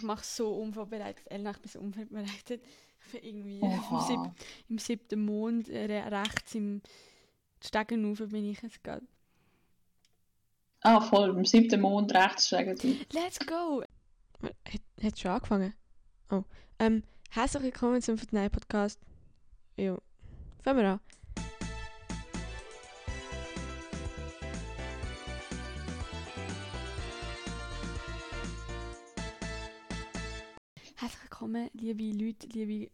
ich mache so unvorbereitet. Ich bin so unvorbereitet. Für irgendwie im, sieb im siebten Mond äh, re- rechts im Stegenufer bin ich jetzt gerade. Ah, voll, im siebten Mond rechts sagen sie. Let's go! Hat, hat schon angefangen? Oh. Ähm, herzlich willkommen zum Fortnite Podcast. Jo. Fangen wir an. Willkommen, liebe Leute, liebe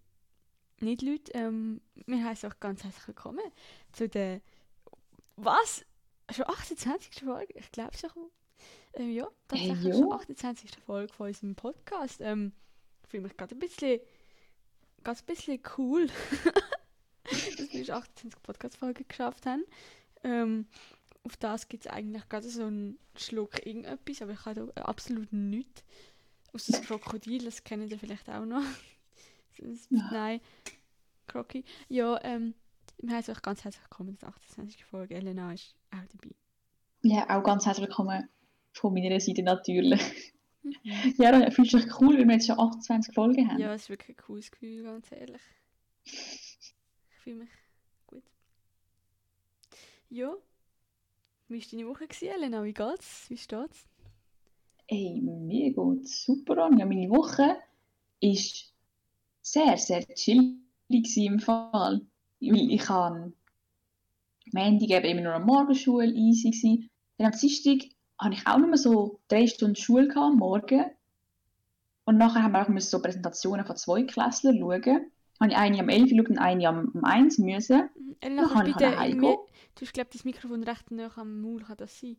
Nicht-Leute. Ähm, wir heißen euch ganz herzlich willkommen zu der. Was? Schon 28. Folge? Ich glaube schon. Ähm, ja, tatsächlich Hey, schon jo. 28. Folge von unserem Podcast. Ähm, ich fühle mich gerade ein bisschen, ganz ein bisschen cool, dass wir schon 28 Podcast-Folgen geschafft haben. Ähm, auf das gibt es eigentlich gerade so einen Schluck irgendetwas, aber ich habe absolut nichts. Aus das Krokodil, das kennen ihr vielleicht auch noch. Nein, Crocky. Ja, ähm, wir heißen euch ganz herzlich willkommen zur 28. Folge. Elena ist auch dabei. Ja, auch ganz herzlich willkommen von meiner Seite natürlich. Mhm. Ja, dann fühlst du dich cool, weil wir jetzt schon 28 Folgen haben. Ja, es ist wirklich ein cooles Gefühl, ganz ehrlich. Ich fühle mich gut. Ja. Wie war deine Woche, gewesen, Elena? Wie geht's? Wie steht's? Ey, mir geht's super an. Ja, meine Woche ist sehr, sehr chillig im Fall. Weil ich habe Montag eben immer nur an Morgenschule easy gewesen. Dann am Dienstag hatte ich auch nur so drei Stunden Schule gehabt, am Morgen. Und nachher haben wir auch so Präsentationen von zwei Klässlern schauen. Habe ich eine am 11 geschaut und eine am, am 1 müssen. Elena, kannst kann ich bitte irgendwie... Du hast, glaube das Mikrofon recht nah am Maul, kann das sein?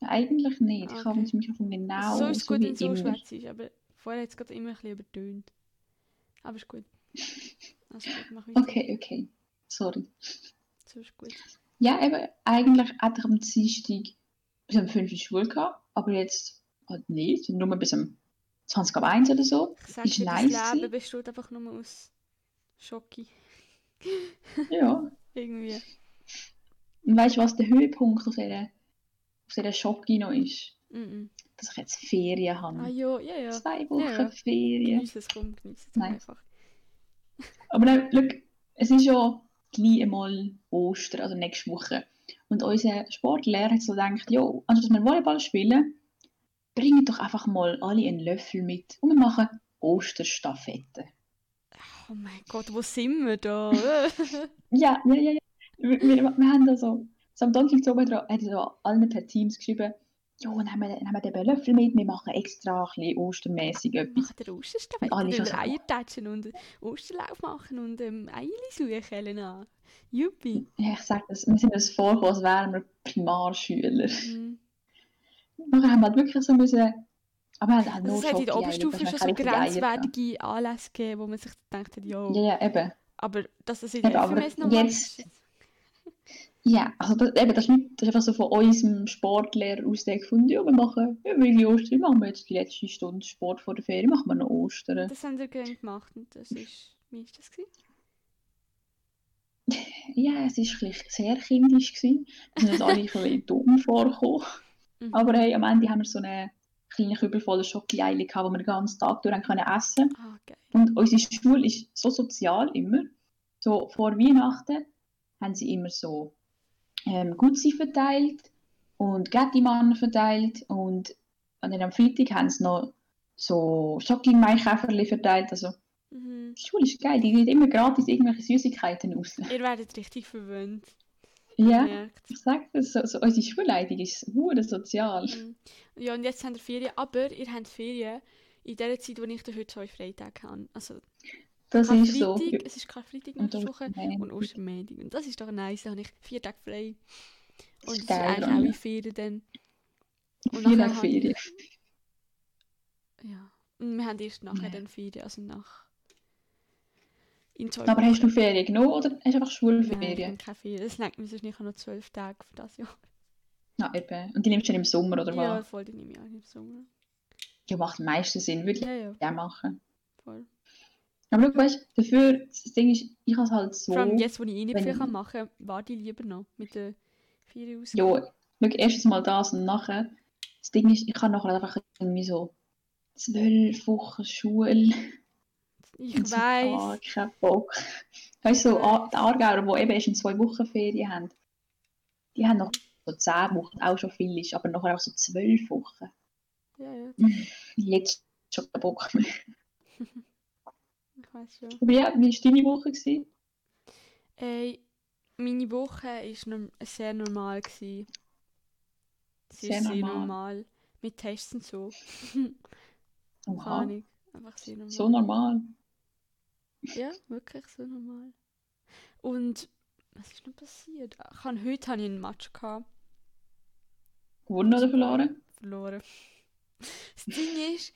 Eigentlich nicht. Ich Okay. habe das Mikrofon genau so ist es gut, wie wenn so schwätzt ist, aber vorher hat es gerade immer ein bisschen übertönt. Aber ist gut. Also gut, mach weiter. Okay, okay. Sorry. So ist gut. Ja, eben, eigentlich hätte ich am Dienstag bis um 5 Uhr Schule gehabt, aber jetzt halt nicht, nur bis um 20 ab 1 oder so. Ich Ist dir, nice das Leben besteht einfach nur aus Schocki. Ja. Irgendwie. Und weißt du, was der Höhepunkt auf dieser, auf dieser Schocke noch ist? Mhm. Dass ich jetzt Ferien habe. Ah ja, ja, ja. Zwei Wochen Ja, ja. Ferien. Genieß es, komm, genieß es einfach. Aber dann, schau, es ist ja gleich einmal Ostern, also nächste Woche. Und unser Sportlehrer hat so gedacht, jo, anstatt dass wir Volleyball spielen, bringen doch einfach mal alle einen Löffel mit und wir machen Osterstaffette. Oh mein Gott, wo sind wir da? Ja, ja, ja, ja. Wir, wir, wir haben da so, so am Donnerstag oben dran, hat er so allen per Teams geschrieben, jo, dann haben wir, dann haben wir den Löffel mit, wir machen extra ein bisschen ostermäßig etwas. machen der wenn wir so- Eier tatschen und Osterlauf machen und ähm, Eierli suchen, Elena. Juppie. Ja, ich sage das, wir sind uns vorgekommen, als wären wir Primarschüler. Mhm. Nachher haben wir halt wirklich so müssen, aber halt Also nur es hat in der Oberstufe schon so grenzwertige Anlässe gegeben, wo man sich gedacht hat, jo. Ja, ja, eben. Aber dass das in der FMS noch jetzt- Ja, also das, eben, das, ist nicht, das ist einfach so von unserem Sportlehrer aus der gefunden, ja, wir machen, ja, wir Ostern, machen wir jetzt die letzte Stunde Sport vor der Ferien, machen wir noch Ostern. Das haben wir gerne gemacht und das ist, wie ist das gewesen? Ja, es war sehr kindisch, gewesen. wir sind uns alle ein bisschen dumm vorgekommen. Mhm. Aber hey, am Ende haben wir so eine kleine Kübel voller Schoki-Eile gehabt, die wir den ganzen Tag durch können essen Ah, geil. Und unsere Schule ist so sozial immer. So vor Weihnachten haben sie immer so ähm, Gutsi verteilt und Gettimann verteilt und dann am Freitag haben sie noch so Schoki-Maikäferli verteilt. Also Mhm. die Schule ist geil, die gibt immer gratis irgendwelche Süßigkeiten raus. Ihr werdet richtig verwöhnt. Ja, Merkt. ich sag das, so, so, unsere Schulleitung ist hure sozial. Mhm. Ja, und jetzt habt ihr Ferien, aber ihr habt Ferien in der Zeit, wo ich heute zwei Freitage habe. Also Das ist so. Karfreitag, es ist Karfreitag Und nächste Woche und Ostermontag. Und das ist doch nice, da habe ich vier Tage frei. Das Und es ist eigentlich auch in Ferien dann. Und Vier Tage Ferien. Ja. Und wir haben erst nachher Ja. dann Ferien, also nach... In Aber hast du. Ferien genommen oder hast du einfach Nein, Schulferien? habe keine Ferien. Das lenkt mir sonst nicht, noch zwölf Tage für das Jahr. Ja, eben. Und die nimmst du dann im Sommer oder Ja, was? voll, die nehme ich auch im Sommer. Ja, macht am meisten Sinn, würde ich Ja, ja, ja machen. voll. Aber schau, weißt du, dafür, das Ding ist, ich habe es halt so. Vor allem jetzt, wo ich eh nicht viel kann machen kann, warte ich lieber noch mit den Ferien aus. Ja, erstens mal das und nachher. Das Ding ist, ich kann nachher einfach irgendwie so zwölf Wochen Schule. Ich und so gar weiß. keinen Bock. Weißt du, so die Aargauer, die eben erst in zwei Wochen Ferien haben, die haben noch so zehn Wochen, auch schon viel ist, aber nachher auch so zwölf Wochen. Ja, ja, Jetzt schon keinen Bock mehr. Aber ja, wie war deine Woche? Gewesen? Ey, meine Woche war sehr normal. Gewesen. Sie Sehr ist sehr normal. normal. Mit Tests und so. Keine Ahnung. Einfach sehr normal. so normal. Ja, wirklich so normal. Und was ist noch passiert? Ich habe, heute hatte ich einen Match gehabt, Gewonnen oder verloren? verloren. Das Ding ist,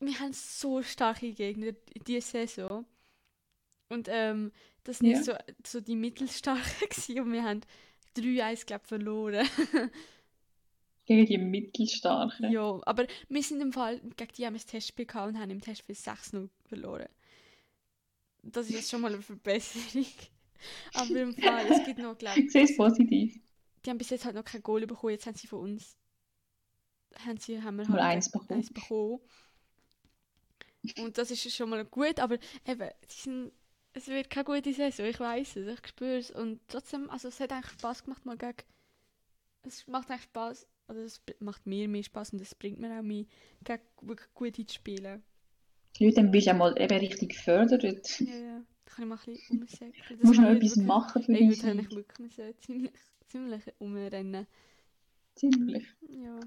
wir haben so starke Gegner diese Saison. Und ähm, das sind Ja. so, so die mittelstarken gewesen und wir haben 3-1 glaube ich verloren. Gegen die Mittelstarken. ja, aber wir sind im Fall gegen die haben wir das Testspiel gehabt und haben im Testspiel 6-0 verloren. Das ist jetzt schon mal eine Verbesserung. Aber im Fall, es gibt noch, glaube Ich sehe es positiv. die haben bis jetzt halt noch kein Goal bekommen. Jetzt haben sie von uns haben sie, haben wir Nur halt eins bekommen. eins bekommen. Und das ist schon mal gut, aber eben, sind, es wird keine gute Saison, ich weiß es, ich spüre es. Und trotzdem, also es hat eigentlich Spaß gemacht, mal gegen. Es macht eigentlich Spaß, oder es macht mir mehr Spaß und es bringt mir auch mehr, gegen wirklich gute zu spielen. Leute, dann bist du einmal eben richtig gefördert. Ja, ja, da kann ich mal ein bisschen umsäckeln. Du musst noch etwas wirklich- machen für habe ich Sieg. wirklich müssen ziemlich, ziemlich umrennen. Ziemlich. Ja.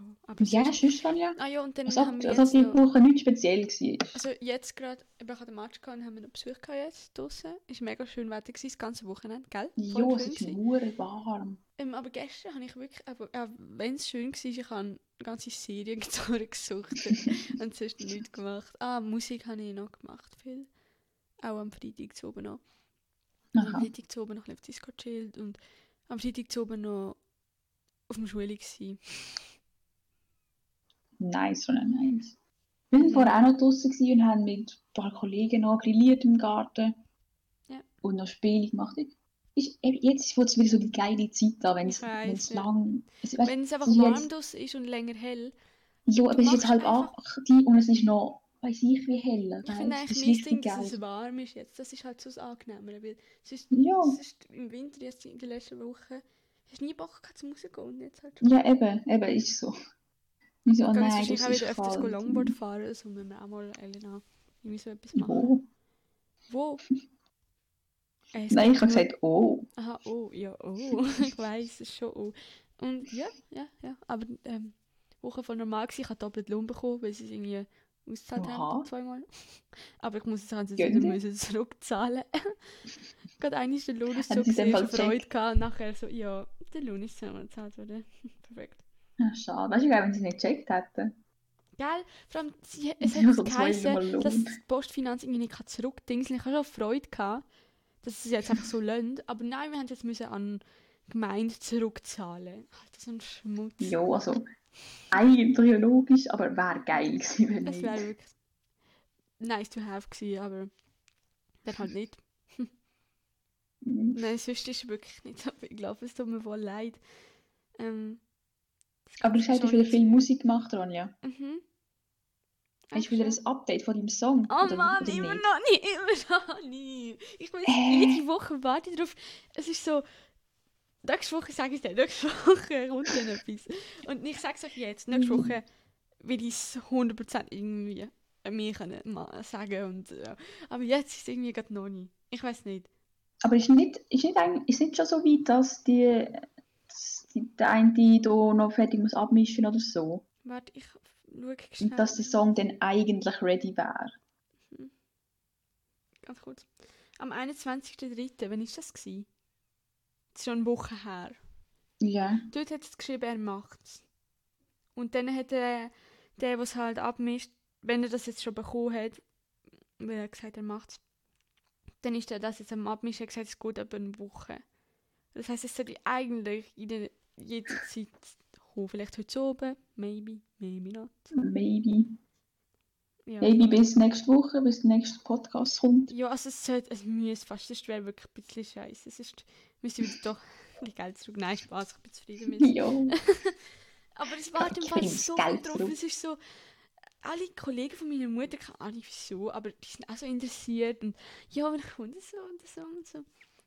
Ja, aber ja, sonst- sonst Ronja? Ah ja, und dann Als ob, haben wir als jetzt die Woche nichts speziell war. also jetzt gerade, ich habe den Match gehabt und haben wir noch Besuch gehabt jetzt draussen. Ist mega schön Wetter gewesen, das ganze Wochenende, gell? Jo, es ist gewesen. nur warm. Ähm, aber gestern habe ich wirklich, aber, auch wenn es schön war, ich habe eine ganze Serie durchgesucht und sonst nichts gemacht. Ah, Musik habe ich noch gemacht, viel. Auch am Freitag zu oben noch. Am Aha. Freitag zu oben noch ein bisschen auf Disco chillt und am Freitag zu oben noch auf dem Schule gewesen. Nice, Ronja, nice. Wir waren vorher auch noch draußen und haben mit ein paar Kollegen noch grilliert im Garten. Ja. Und noch Spiele gemacht. Ist, jetzt wird es wieder so die geile Zeit an, wenn es es ja. lang... Es, weißt, Wenn es einfach es ist warm jetzt- draussen ist und länger hell, ja, aber es ist jetzt halb acht und es ist noch, weiß ich wie heller. Ich finde eigentlich ist mein Ding, dass geil. es warm ist jetzt. Das ist halt so das Angenehmere. Weil sonst, Ja. sonst im Winter, jetzt in den letzten Wochen, hast du nie Bock gehabt, zum rausgehen. Und jetzt halt schon. Ja, eben, eben, ist so. Ich so, oh nein, das ist wieder öfters kalt. Longboard fahren. Also müssen wir auch mal Elena irgendwie so etwas machen. Oh. Wo? Äh, es Nein, ich habe gesagt, oh. Aha, oh, ja, oh. ich weiß, es ist schon oh. Und ja, ja, ja. Aber ähm, Woche voll normal gewesen. Ich habe doppelt Lohn bekommen, weil sie es irgendwie ausgezahlt Oha. haben, zweimal. Aber ich muss jetzt haben sie es wieder müssen zurückzahlen. Gerade ist der Lohn Haben so es gesehen, Freude gehabt. Und nachher so, ja, der Lohn ist zweimal gezahlt worden. Perfekt. Ja, schade. Weißt du, wenn sie es nicht gecheckt hätten? Gell? Vor allem, sie, es hat so geheißen, dass die Postfinanz irgendwie nicht zurückdingseln Ich habe schon Freude gehabt, dass sie es jetzt einfach so lönt. Aber nein, wir haben es jetzt müssen an die Gemeinde zurückzahlen. Alter, so ein Schmutz. Ja, also eigentlich logisch, aber wäre geil gewesen, wenn Es nicht. wäre wirklich nice to have gewesen, aber dann halt nicht. Nein, sonst ist es wirklich nicht so. Ich glaube, es tut mir voll leid. Ähm, das Aber du hast schon wieder viel Musik gemacht, Ronja. Mhm. Hast du wieder ein Update von deinem Song? Oh oder, Mann, oder immer noch nicht, immer noch nicht. Ich weiß, Äh. jede Woche warte ich drauf. Es ist so, nächste Woche sage ich dir, nächste Woche kommt dann etwas. Und ich sage es euch jetzt, nächste Mhm. Woche will ich es 100% irgendwie mir können sagen. Und, ja. Aber jetzt ist es irgendwie gerade noch nicht. Ich weiß nicht. Aber ist nicht, ist nicht, ist nicht schon so weit, dass die, der eine da noch fertig muss abmischen oder so? Warte, ich schaue schnell. Und dass der Song dann eigentlich ready wäre? Ganz kurz. Am 21.03., wann ist das gewesen? Das ist schon eine Woche her. Ja. Dort hat es geschrieben, er macht's. Und dann hat der, der was halt abmischt, wenn er das jetzt schon bekommen hat, weil er gesagt er macht's, dann ist er das jetzt am Abmischen gesagt, es geht etwa eine Woche. Das heißt, es sollte eigentlich in der, jeder Zeit kommen. Vielleicht heute oben, maybe, maybe not. Maybe. Ja, Maybe bis nächste Woche, bis der nächste Podcast kommt. ja also es sollte, es müsste fast, das wäre wirklich ein bisschen scheiße. Es ist, müsste wieder doch die Geld zurück. Nein, Spaß, ich bin zufrieden mit Ja. Aber es war im Fall so viel drauf. Es ist so, alle Kollegen von meiner Mutter, keine Ahnung wieso, aber die sind auch so interessiert und ja, wenn kommt so und so und so.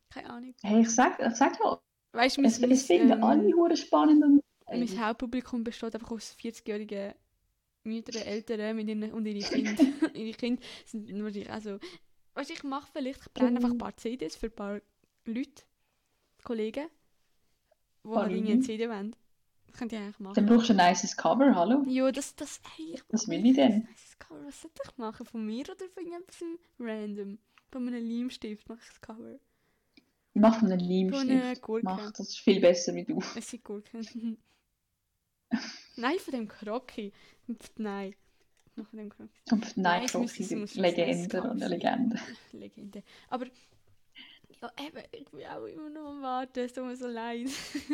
Keine Ahnung. Hey, ich sag, ich sag ja, weißt, es, mein, es finden ähm, alle hure spannend. Und, mein Hauptpublikum besteht einfach aus 40-jährigen Mütter, Eltern mit ihren, und ihre Kinder. ihre Kinder sind wahrscheinlich also, weißt, ich mache vielleicht, ich brenne einfach ein paar CDs für ein paar Leute, Kollegen, die halt eine CD wollen. Das könnt ihr eigentlich machen. Dann brauchst du ein nices Cover, hallo? Ja, das, das, hey, ich Was will ich denn? Ein nices Cover, was sollte ich machen? Von mir oder von irgendetwas random? Von einem Leimstift mache ich das Cover. Mach von einem Leimstift. Von. Mach, das ist viel besser wie du. Es sind Gurken. Nein, von dem Kroki. Nein. Noch von dem Kroki. Nein, Kroki sind Legende und eine Legende. Legende. Aber ja, eben, ich bin auch immer noch am Warten, es tut mir so leid.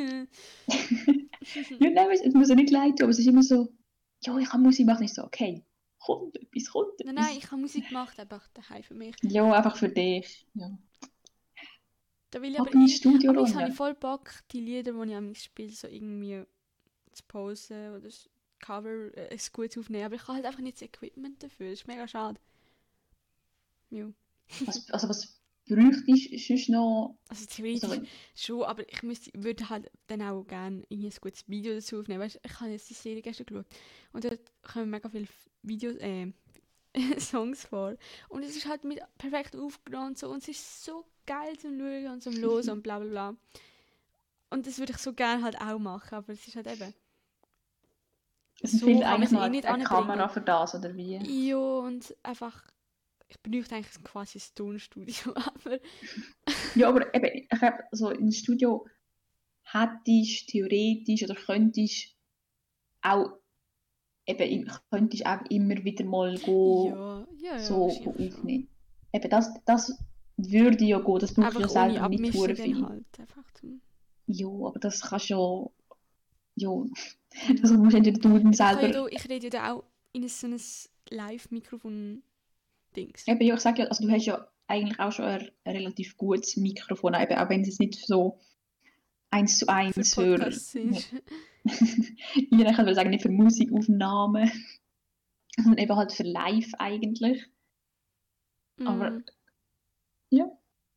ja, nein, es muss ja nicht leid tun, aber es ist immer so, ja, ich kann Musik machen. Ich so, okay, kommt etwas, kommt etwas. Nein, nein, ich habe Musik gemacht, einfach daheim für mich. Ja, einfach für dich, ja. Da will ich aber, ich, aber ich habe voll Bock, die Lieder, die ich am spiele, so irgendwie zu posen oder das Cover äh, gut aufnehmen. Aber ich habe halt einfach nicht das Equipment dafür. Das ist mega schade. Ja. Was, also was bräuchtest du sonst noch? Also theoretisch also, schon, aber ich müsste, würde halt dann auch gerne ein gutes Video dazu aufnehmen. Weißt, ich habe jetzt die Serie gestern geschaut und dort kommen mega viele Videos, äh, Songs vor. Und es ist halt mit perfekt aufgenommen und so und es ist so geil zum Schauen und zum Losen und bla bla bla. Und das würde ich so gerne halt auch machen, aber es ist halt eben. Es so fehlt eigentlich noch eh eine Kamera für das, oder wie? Ja, und einfach, ich benötige eigentlich quasi ein Tonstudio, aber... ja, aber eben, ich habe so im Studio hättest theoretisch oder könntest auch eben, könntest auch immer wieder mal go, ja, ja, ja, so aufnehmen. Eben, das, das würde ja gehen, das brauchst du ja selber nicht viel. Halt, ja, aber das kannst du ja. Also musst entweder du selber. Ich, ja, ich rede ja auch in so ein Live-Mikrofon-Dings. Eben, ja, ich sage ja, also du hast ja eigentlich auch schon ein, ein relativ gutes Mikrofon, eben, auch wenn es nicht so eins zu eins für. für ist. ich kann sagen, nicht für Musikaufnahmen, sondern eben halt für Live eigentlich. Mm. Aber ja.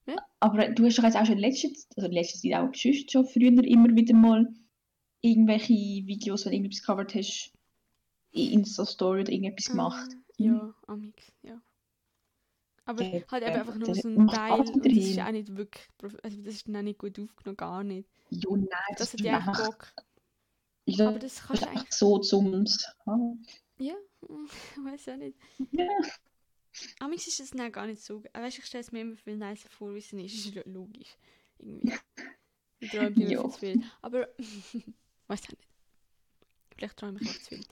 Ja. Aber du hast doch jetzt auch schon letztes, also letztes Jahr auch schon, schon früher immer wieder mal irgendwelche Videos, wenn du irgendetwas covered hast, in Insta-Story oder irgendetwas ah, gemacht. Ja, amix, ja. Aber ja, halt eben einfach nur so ein Teil und das ist auch nicht wirklich, also das ist dann nicht gut aufgenommen, gar nicht. Ja, nein, das, das hat ja auch Bock. Ja, aber das kannst du eigentlich... so zum... Ja, ich weiß auch nicht. Ja. Amix ist es dann gar nicht so. Weißt, ich stelle es mir immer viel nicer vor, wie es ist. Das ist logisch. Irgendwie. Ich träume immer zu viel. Aber, weiß auch nicht. Vielleicht träume ich auch zu viel.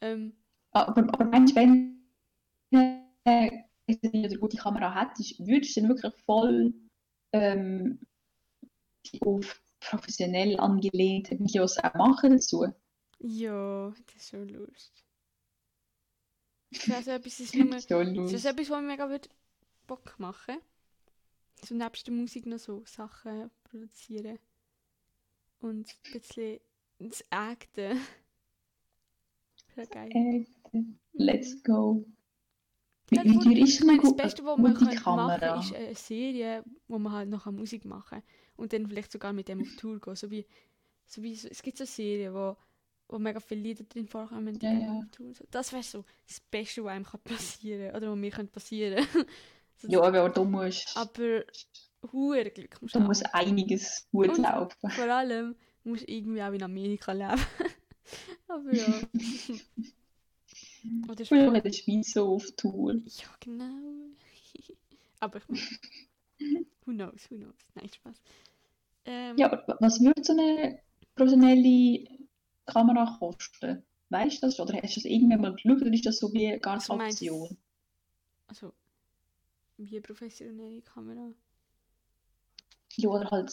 Ähm, aber, aber meinst du, wenn äh, eine gute Kamera hättest, würdest du dann wirklich voll ähm, auf professionell angelehnte Videos auch machen dazu? Ja, das ist schon lustig. Das wäre so etwas, das, nur, das ist etwas, was mir mega würde Bock machen So nebst der Musik noch so Sachen produzieren. Und ein bisschen das Acten. Das geil. Acten. Let's go. Wie, wie teuer ist meine, das Beste, was man machen kann, ist eine Serie, wo man halt noch Musik machen kann. Und dann vielleicht sogar mit dem auf Tour gehen. So wie, so wie, es gibt so Serien, wo wo mega viele Lieder drin vorkommen. Ja, ja. Das wäre so das Beste, was einem kann passieren oder was mir könnte passieren. so ja, aber du musst... Aber hure Glück musst du musst einiges gut Und laufen. vor allem musst du irgendwie auch in Amerika leben. aber ja. oder Früher in der Schweiz so auf Tour. Ja, genau. aber ich meine, who knows, who knows. Nein, Spaß. Ähm, ja, aber was würde so eine professionelle Kamera kosten? Weißt du das? Oder hast du das irgendwann mal geschaut oder ist das so wie gar keine also Option? Also, wie eine professionelle Kamera? Ja, oder halt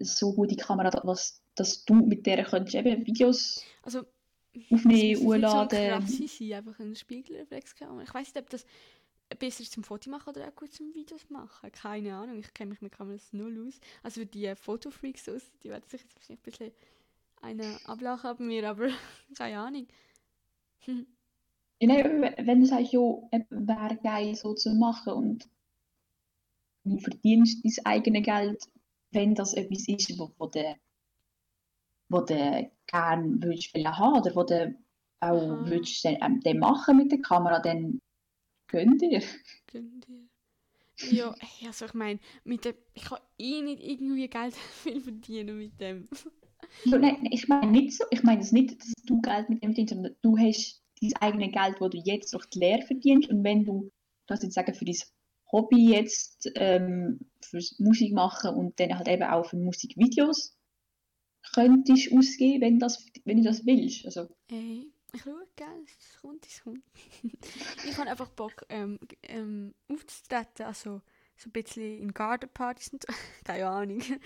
so gute Kamera, dass, dass du mit der könntest eben Videos also, aufnehmen, hochladen. So krass sein, einfach eine Spiegelreflexkamera. Ich weiß nicht, ob das besser zum Foto machen oder auch gut zum Videos machen. Keine Ahnung, ich kenne mich mit Kameras null aus. Also die Fotofreaks aus, die werden sich jetzt wahrscheinlich ein bisschen eine Ablauch haben wir, aber keine Ahnung. Ja, nein, wenn du sagst, ja, wäre geil so zu machen und du verdienst dein eigenes Geld, wenn das etwas ist, wo, wo du gerne würdest wollen haben oder wo du auch Aha. würdest dann, ähm, machen mit der Kamera, dann gönn dir. Gönn dir. Ja, hey, also ich meine, mit dem, ich kann eh nicht irgendwie Geld viel verdienen mit dem. Ja, nein, ich meine nicht so, ich meine es nicht, dass du Geld mit dem verdienst, sondern du hast dein eigenes Geld, das du jetzt durch die Lehre verdienst und wenn du, das jetzt sagen, für dein Hobby jetzt ähm, fürs Musik machen und dann halt eben auch für Musikvideos könntest ausgeben, wenn, das, wenn du das willst. Also, Ey, ich schaue, gell, es kommt, es kommt. ich habe einfach Bock, ähm, ähm, aufzutreten, also so ein bisschen in Gartenpartys und keine Ahnung. ist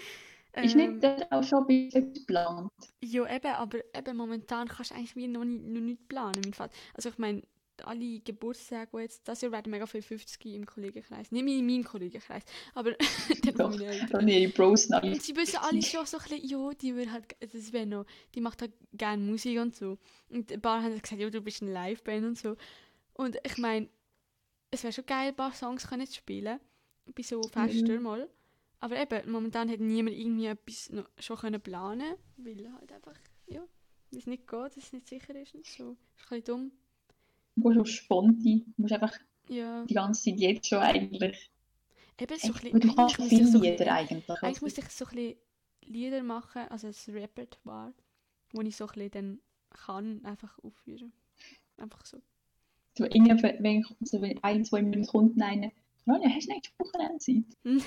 Ähm, nicht das auch schon ein bisschen geplant? Ja, eben, aber eben momentan kannst du eigentlich wie noch nicht, noch nicht planen. Also ich meine, alle Geburtstage, die jetzt, das Jahr werden mega viele 50 im Kollegenkreis. Nicht in meinem Kollegenkreis, aber dann Doch, von meinen Eltern. ihre Bros. Und sie wissen alle schon so ein bisschen, ja, die will halt, das wäre noch, die macht halt gerne Musik und so. Und ein paar haben gesagt, ja, du bist eine Liveband und so. Und ich meine, es wäre schon geil, ein paar Songs können zu spielen. Bei so Festen mal. Aber eben, momentan hat niemand irgendwie etwas noch schon können planen weil halt einfach, ja, es nicht geht, dass es nicht sicher ist und so. Ist ein bisschen dumm. Du musst auf Sponti, du musst einfach Ja, die ganze Zeit jetzt schon eigentlich. eben so ein bisschen, du kannst muss ich viele so Lieder bisschen- eigentlich. Eigentlich Also, müsste ich so ein bisschen Lieder machen, also ein Repertoire, wo ich so ein bisschen dann kann einfach aufführen. Einfach so. irgendwie, wenn so wenn ein, zwei Minuten kommt einer, Ronja, hast du nächste Wochenende Zeit?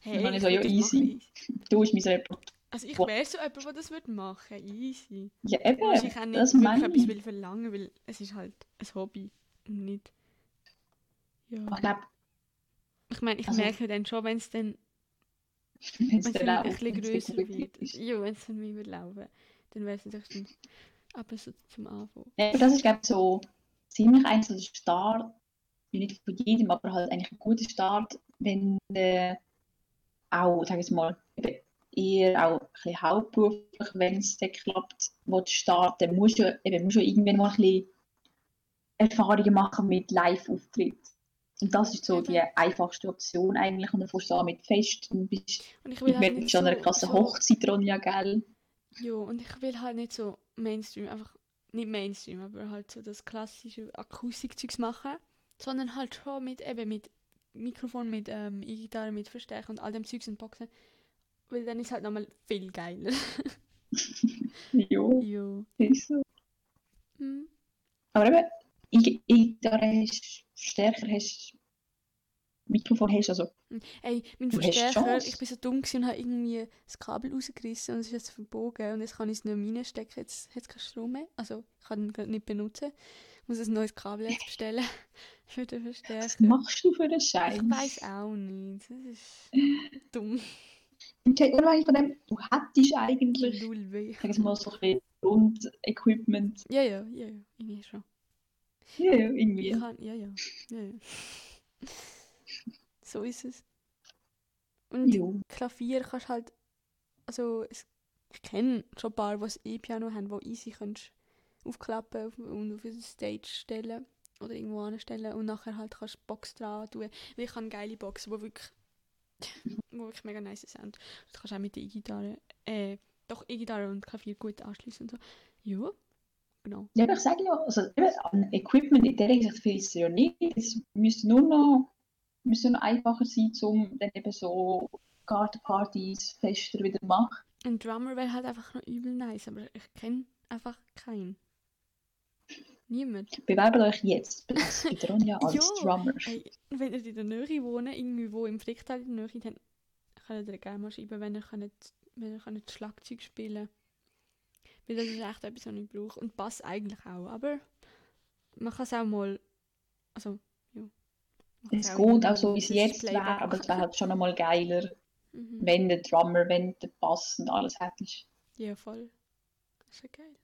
Hey, habe ich ich so, ja, easy. Du bist mein Report. Also ich wäre so jemand, der das würde machen Easy. Ja, eben, Wahrscheinlich auch nicht das wirklich etwas ich. will verlangen, weil es ist halt ein Hobby und nicht... Ja. Ich glaube, Ich meine, ich also- merke dann schon, wenn es dann wenn es dann auch ein bisschen grösser wird. ist. Ja, wenn es dann mehr laufen, dann wäre es natürlich dann... Aber so zum Anfang. Ja, das ist, glaube ich, so ziemlich ein so Start, nicht von jedem, aber halt eigentlich ein guter Start, wenn äh, auch, sag ich mal, eher auch ein bisschen hauptberuflich, wenn es dann klappt, wo du starten, musst du eben musst du irgendwann mal ein bisschen Erfahrungen machen mit Live-Auftritt. Und das ist so Eben. die einfachste Option eigentlich. Und dann fährst du an mit Fest und bist Und ich will halt nicht schon an einer krassen so Hochzeit, Ronja, gell? Ja, und ich will halt nicht so Mainstream, einfach nicht Mainstream, aber halt so das klassische Akustikzeugs machen, sondern halt schon mit eben mit Mikrofon, mit ähm, E-Gitarre, mit Verstärker und all dem Zeugs und Boxen. Weil dann ist es halt nochmal viel geiler. Ja, jo. ist so. Hm. Aber eben, ich, ich da hast stärker hast Mikrofon hast, also Ey, mein Verstärker, ich bin so dumm gewesen und habe irgendwie das Kabel rausgerissen und es ist jetzt verbogen und jetzt kann ich es nicht reinstecken, jetzt hat es keinen Strom mehr. Also ich kann ihn nicht benutzen. Ich muss ein neues Kabel jetzt bestellen für den was Verstärker. machst du für einen Scheiß? Ich weiß auch nicht. Das ist dumm. Ich meine von dem, du hättest eigentlich, Null weh. sag ich mal, so ein Grundequipment. Ja, ja, ja, ja. Irgendwie schon. Ja, ja, Ich irgendwie. kann, ja, ja. ja, ja. So ist es. Und Jo. Klavier kannst halt. Also, es, ich kenne schon ein paar, die ein E-Piano haben, wo easy kannst aufklappen auf, und auf eine Stage stellen oder irgendwo anstellen und nachher halt kannst Box dran tun. Weil ich habe geile Boxen, die wirklich, wo wirklich mega nice sind. Du kannst auch mit der E-Gitarre, äh, doch E-Gitarre und Klavier gut anschließen und so. Ja, genau. Ja, ich sage ja, also an Equipment in der Hinsicht fehlt es ja nicht. Es müsste nur noch, müsste noch einfacher sein, um dann eben so Gartenpartys fester wieder zu machen. Ein Drummer wäre halt einfach noch übel nice, aber ich kenne einfach keinen. Niemand. Bewerbt euch jetzt bei Ronja als Ja, Drummer. Hey, wenn ihr in der Nähe wohnt, irgendwie wo im Fricktal in der Nähe, dann könnt ihr gerne mal schreiben, wenn ihr könnt, wenn ihr könnt Schlagzeug spielen Weil das ist echt etwas, was ich brauche. Und Bass eigentlich auch, aber man kann es auch mal, also, ja. Es irgendwie auch so, wie es jetzt wäre, aber es wäre halt schon einmal geiler, Mhm. wenn der Drummer, wenn der Bass und alles hättest. Ja, voll. Das ist ja geil.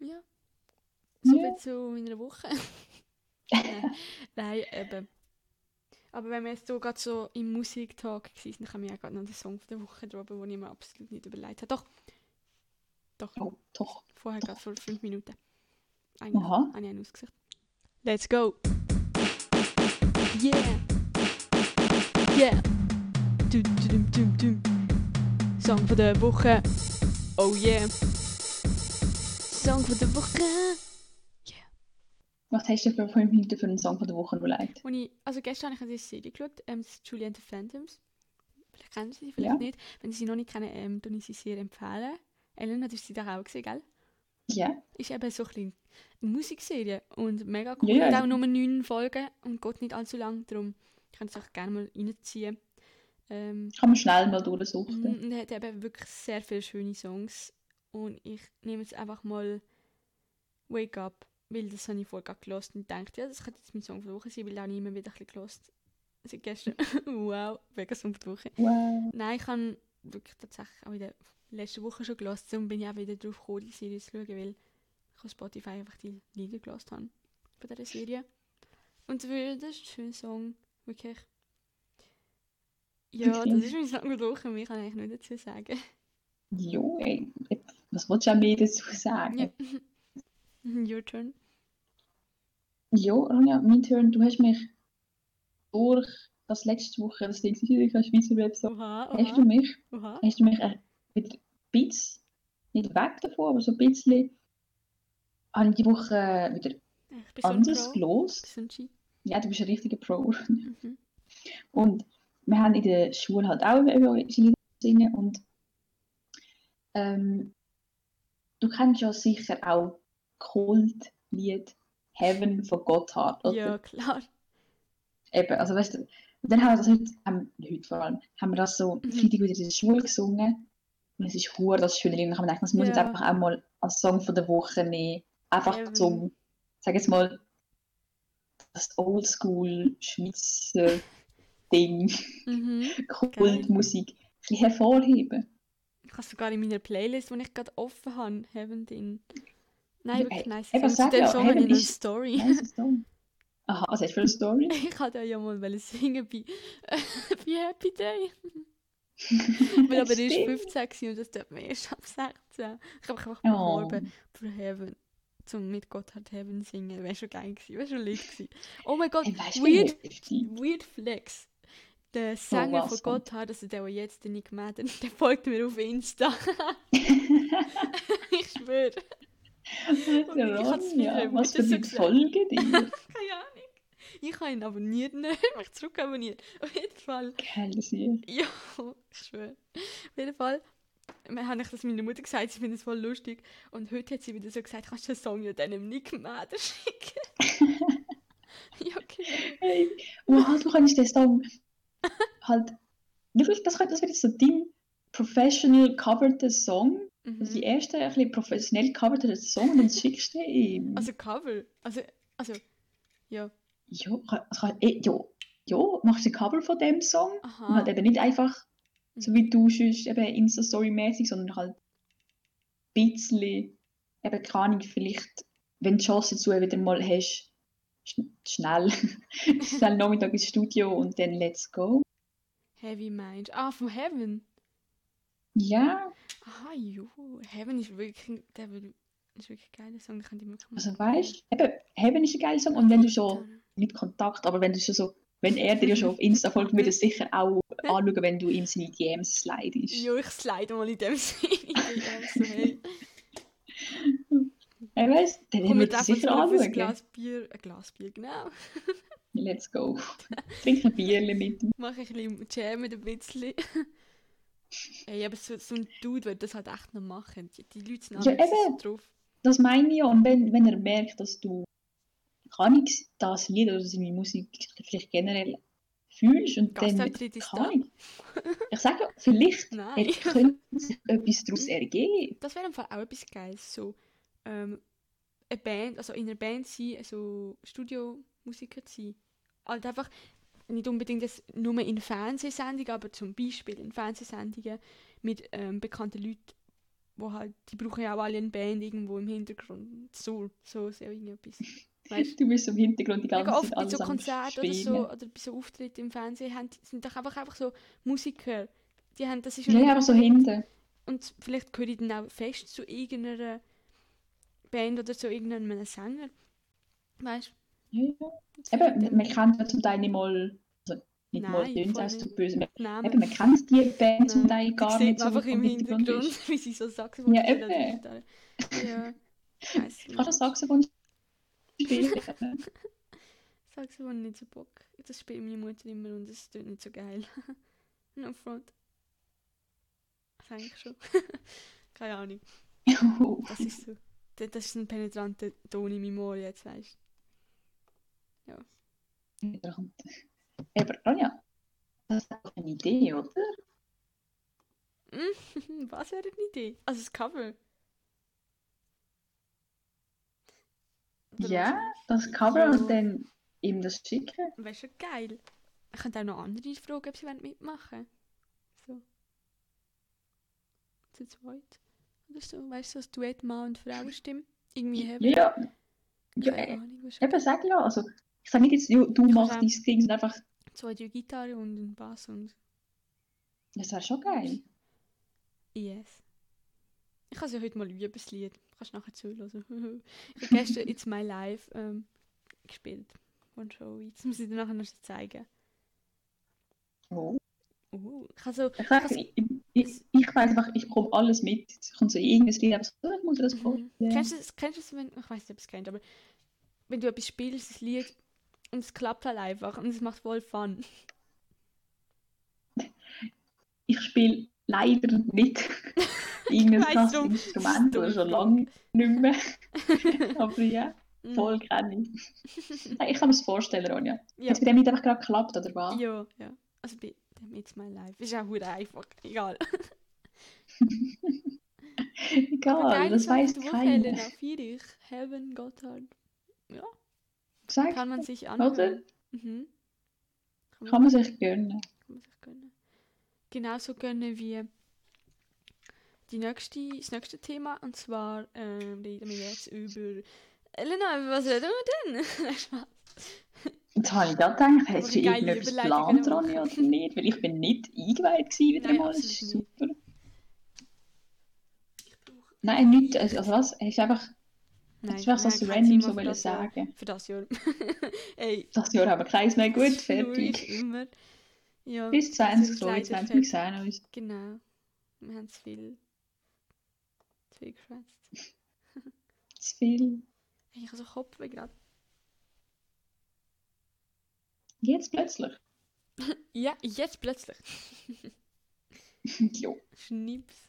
Ja. So Ja. viel zu meiner Woche. Nein, eben. Aber wenn wir jetzt so gerade so im Musiktalk waren, dann kann ich auch gerade noch den Song von der Woche droppen, den ich mir absolut nicht überlegt habe. Doch. Doch. Oh, doch. Vorher gerade vor fünf Minuten. Eigentlich Aha. habe ich einen ausgesucht. Let's go! Yeah! Yeah! Dum, dum, dum, dum. Song von der Woche. Oh yeah! Song von der Woche. Was hast du für fünf Minuten für einen Song von der Woche überlegt? Und ich, also gestern habe ich eine Serie geschaut, ähm, Julie and the Phantoms. Vielleicht kennen Sie sie, vielleicht Ja. nicht. Wenn Sie sie noch nicht kennen, ähm, tue ich sie sehr empfehlen. Ellen, hast du sie da auch gesehen, gell? Ja. Ist eben so ein eine Musikserie und mega cool. Ja. Hat auch nur neun Folgen und geht nicht allzu lang, darum könnt ihr es auch gerne mal reinziehen. Ähm, Kann man schnell mal durchsuchen. Und hat eben wirklich sehr viele schöne Songs. Und ich nehme jetzt einfach mal Wake Up, weil das habe ich vorher gerade gehört und dachte, ja, das könnte jetzt mein Song von der Woche sein, weil ich habe immer wieder ein bisschen gehört. Seit gestern. wow, mega Song von der Woche. Wow. Nein, ich habe wirklich tatsächlich auch in der letzten Woche schon gehört, darum bin ich auch wieder drauf gekommen, die Serie zu schauen, weil ich auf Spotify einfach die Lieder gehört habe von dieser Serie. Und das ist ein schöner Song, wirklich. Ja, Okay. das ist mein Song der Woche, mehr kann ich eigentlich nicht dazu sagen. Jo, ey. Was wolltest du auch mehr dazu sagen? Ja. Your turn. Jo, Ronja, mein Turn. Du hast mich durch das letzte Woche, das Ding kein Schweizer Rap so, Oha, hast du oha, mich, oha. hast du mich ein bisschen, nicht weg davon, aber so ein bisschen, habe ich die Woche wieder Ich anders gelost. Ja, du bist ein richtiger Pro. Mhm. Und wir haben in der Schule halt auch über singen und ähm, du kennst ja sicher auch Kultlied Heaven von Gotthard, oder? Ja, klar. Eben, also weißt du, und dann haben wir das heute, ähm, heute vor allem, haben wir das so Mhm. Freitag wieder in der Schule gesungen und es ist hure das schöne Lied und ich habe gedacht, das muss ich jetzt Ja. einfach auch mal als Song von der Woche nehmen, einfach Heaven. zum, sag jetzt mal, das Oldschool Schweizer Ding, Mhm. Kultmusik, ein bisschen hervorheben. Ich habe sogar in meiner Playlist, die ich gerade offen habe, Heaven drin. Nein, wirklich nice. sag dem ja, Song habe ich Heaven noch eine ist- Story. Nice. Aha, was hast du für eine Story? Ich wollte ja mal singen bei, bei Happy Day. Weil aber er ist Stimmt. 15 gewesen und das tut mir erst ab 16. Ich habe mich einfach Oh. beworben für Heaven. Zum mit Gott hat Heaven singen. Wäre schon geil gewesen. Wäre schon lit gewesen. Oh mein Gott, Hey, weißt weird, weird Flex. Der Sänger was von denn? Gotthard, also der, der jetzt der Nick Madden, der folgt mir auf Insta. ich schwöre. Ronja, meiner was für gesagt. Folge dir? Keine Ahnung. Ich habe ihn abonniert, ne? mich zurückabonniert. Auf jeden Fall. Sie. Ja, ich schwöre. Auf jeden Fall mir habe ich das meiner Mutter gesagt, sie findet es voll lustig. Und heute hat sie wieder so gesagt, kannst du den Song ja deinem Nick Madden schicken? ja, okay. Hey, wow, du kannst den Song halt. Wirklich, das, das wird so dein professional coverter Song. Also die Mhm. erste ein bisschen professionell coverter Song, und dann schickst du ihm. Also Cover. Also, also, ja. ja, also, eh, ja, ja, machst du ein Cover von dem Song. Und Aha. halt eben nicht einfach, so Mhm. wie du sonst eben Insta-Story-mäßig, sondern halt ein bisschen, eben keine Ahnung, vielleicht, wenn du die Chance dazu wieder mal hast, schn schnell, schnell Nachmittag ins Studio und dann let's go. Heavy Mind. Ah, von Heaven. Ja, Aha, jo. Heaven ist wirklich, der will- ist wirklich ein geiler Song. Den könnte ich mal also weißt du, Heaven ist ein geiler Song und wenn du schon, nicht Kontakt, aber wenn du schon so, wenn er dir schon auf Insta folgt, würde er sicher auch anschauen, wenn du ihm seine DMs slidest. Jo, ich slide mal in dem Sinne. Er weißt, dann mit er einfach sicher auf ein anschauen. Glas Bier. Ein Glas Bier, genau. Let's go. Trink ein Bierchen mit ich ein bisschen Jam mit ein bisschen. Ey, aber so, so ein Dude würde das halt echt noch machen. Die, die Leute sind Ja, eben. drauf. Das meine ich ja. Und wenn, wenn er merkt, dass du kann ich das Lied oder seine Musik vielleicht generell fühlst und dann Gastauftritt ist kann ich. Ich sage ja, vielleicht er könnte sich etwas daraus ergeben. Das wäre im Fall auch etwas Geiles. So, ähm, eine Band, also in einer Band sein, so Studiomusiker zu sein. Halt einfach nicht unbedingt das nur in Fernsehsendungen, aber zum Beispiel in Fernsehsendungen mit ähm, bekannten Leuten, wo halt, die brauchen ja auch alle eine Band irgendwo im Hintergrund. So, so, so irgendetwas. Weißt Du bist im Hintergrund die ganze Mega oft Zeit bei so Konzerten oder so, oder bei so Auftritten im Fernsehen, haben, sind doch einfach, einfach so Musiker. Die haben, das ist Ja, aber so hinten. Und vielleicht gehöre ich dann auch fest zu irgendeiner Band oder zu irgendeinem Sänger. Weißt Ja, du? Eben, man kennt ja zum Teil nicht mal, also nicht mal Nein, tönt voll es nicht. so böse. Man-. Eben, man kennt die Band zum Teil gar nicht so einfach im Hintergrund, ist. wie sie so Saxophon Ja, spielen eben. Ja, Ich kann das nicht. Saxophon spielen. Saxophon nicht so Bock. Das spielt meine Mutter immer und es tut nicht so geil. no front. Das eigentlich schon. Keine Ahnung. Das ist so. Das das ist ein penetranter Ton in meinem Ohr jetzt, weißt Aber Ronja, das ist doch eine Idee, oder? Was wäre eine Idee? Also das Cover. Oder Ja, das Cover Ja. und dann ihm das schicken. Wäre schon geil. Ich könnte auch noch andere fragen, ob sie wollen mitmachen So. Zu zweit. Oder so. Weißt du, so ein Duett Mann und Frauenstimme. Irgendwie haben. Ja, ja. ja äh, eben, sag ja. Also, ich sage nicht jetzt, du, du machst dein Ding, sondern einfach, Zwei, drei Gitarre und ein Bass und das wäre schon geil. Yes. Ich habe ja heute mal üben, das Lied. Kannst du nachher zuhören. ich habe gestern It's My Life ähm, gespielt. One Show. Jetzt muss ich dir nachher noch zeigen. Oh. Uh, ich habe so... Ich, ich, ich, ich weiß einfach, ich bekomme alles mit. Es kommt so irgendein Lied, aber so, oh, ich muss das Mhm. vorstellen. Kennst du das, kennst du das, wenn, ich weiß nicht, ob es kennt, aber wenn du etwas spielst, das Lied, und es klappt halt einfach und es macht voll Fun. Ich spiele leider nicht irgendein drum. Instrument oder schon lange nicht mehr. aber ja, Mhm. voll kenne ich. Ich kann mir das vorstellen, Ronja. Ja. Jetzt bei dem nicht einfach gerade geklappt, oder was? ja, ja. Also bei dem It's My Life. Ist auch hure einfach. Egal. Egal, das weiß keiner. Helena Fierich. Heaven Gotthard. Ja, Sag, kann man sich anhören. Mhm. Kann kann man sich gönnen. kann man sich gönnen. Genauso gönnen wie die nächste, das nächste Thema. Und zwar ähm, reden wir jetzt über. Elena, was reden wir denn? Jetzt habe ich gerade gedacht, hast du irgendetwas geplant, Ronja, oder nicht? Weil ich bin nicht eingeweiht gewesen wieder Nein, mal. Das ist super. Ich brauche. Nein, nicht. Also, also was? Es ist einfach, Nein, das einfach so nein, random so das Jahr. sagen. Für das Jahr. Ey, Das Jahr haben wir keins mehr. Gut, fertig. immer. Ja, Bis das Jahr ist 2022, leider wir sehen uns. Genau. Wir haben zu viel. Zu viel geschwätzt. Zu viel. Ich habe so Kopfweh gerade. Jetzt plötzlich. Ja, jetzt plötzlich. jo. Schnips.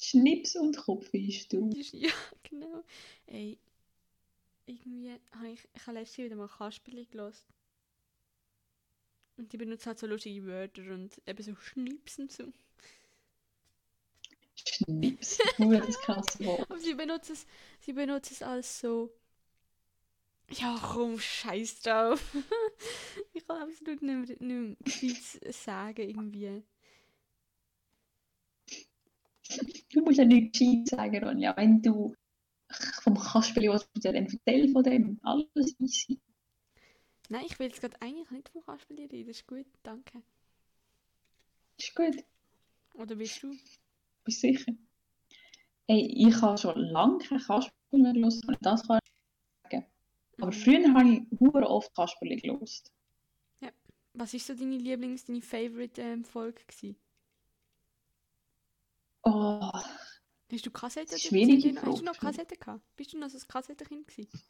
Schnips und Kopf ist du. Ja, genau. Ey, irgendwie habe ich, ich habe letztes Jahr wieder mal Kasperli gelesen. Und die benutzen halt so lustige Wörter und eben so Schnips und so. Schnips. Nur das krasse Wort. Aber sie benutzen es, sie benutzen es als so. Ja, komm, scheiß drauf. ich kann absolut nicht mehr, nicht mehr sagen, irgendwie. Du musst ja nicht gescheit sagen, Ronja. Wenn du vom Kasperli was erzählen, dann erzähl von dem. Alles easy. Nein, ich will jetzt gerade eigentlich nicht vom Kasperli reden. Das ist gut, danke. Ist gut. Oder willst du? Bist sicher? Hey, ich habe schon lange kein Kasperli mehr gelesen, das kann ich sagen. Aber Mhm. früher habe ich hure oft Kasperli gelesen. Was ist so deine Lieblings-, deine Favorite-Folge gewesen? Oh, Hast du Kassetten? oder Schwierige Hast du noch Frage. Kassetten gehabt? Bist du noch so ein Kassettenkind gewesen?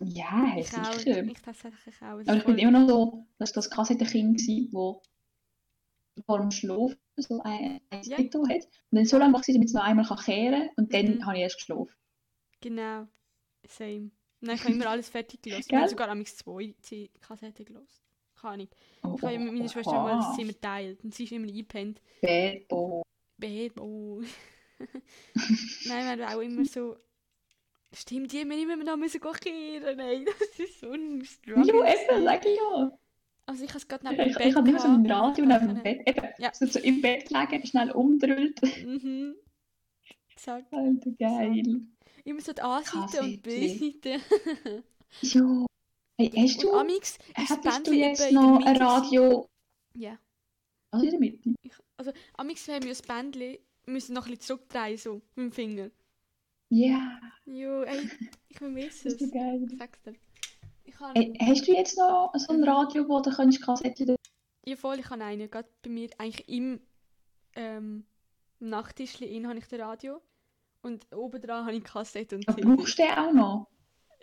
ja, Ich auch. sicher. Ich tatsächlich auch. Aber ich bin immer noch so, dass das Kassettenkind war, das vor dem Schlafen so ein, ein Ja. Hat. Und dann so lange war, damit es noch einmal kann kehren kann. Und dann Mhm. habe ich erst geschlafen. Genau. Same. Nein, ich habe immer alles fertig gelesen. Ich habe sogar am zwei Kassetten gelesen. Keine Ahnung. Oh, Ich habe mit meiner Schwester mal das Zimmer geteilt und sie ist immer eingepennt. Bad Boy. Bebo. Nein, wir haben auch immer so. Stimmt, die haben immer noch müssen kehren. Nein, das ist so ein Struggle. Jo, eben, sag ich ja. Also ich habe es gerade neben dem ich, Bett ich habe immer so ein und Radio neben dem Bett. Eben, Ja. so, so im Bett gelegen, schnell umgedrückt. Mhm. Zack. Alter, geil. Immer so die A-Seite und B-Seite. Ja. Hey, hast Und du, Amix ist das hättest du jetzt noch ein. Radio... Ja. Also in der Mitte? Ich, also, Amix haben wir das Bändchen, müssen noch ein bisschen zurückdrehen, so, mit dem Finger. Ja, Jo, ey, ich vermisse das es. ist so geil. Sag's dir. Hey, hast du jetzt noch so ein Radio, wo du kannst Kassetten... ja voll, ich habe einen, gerade bei mir, eigentlich im ähm, Nachttischchen habe ich das Radio. Und oben dran habe ich Kassette und Ja, brauchst du den auch noch?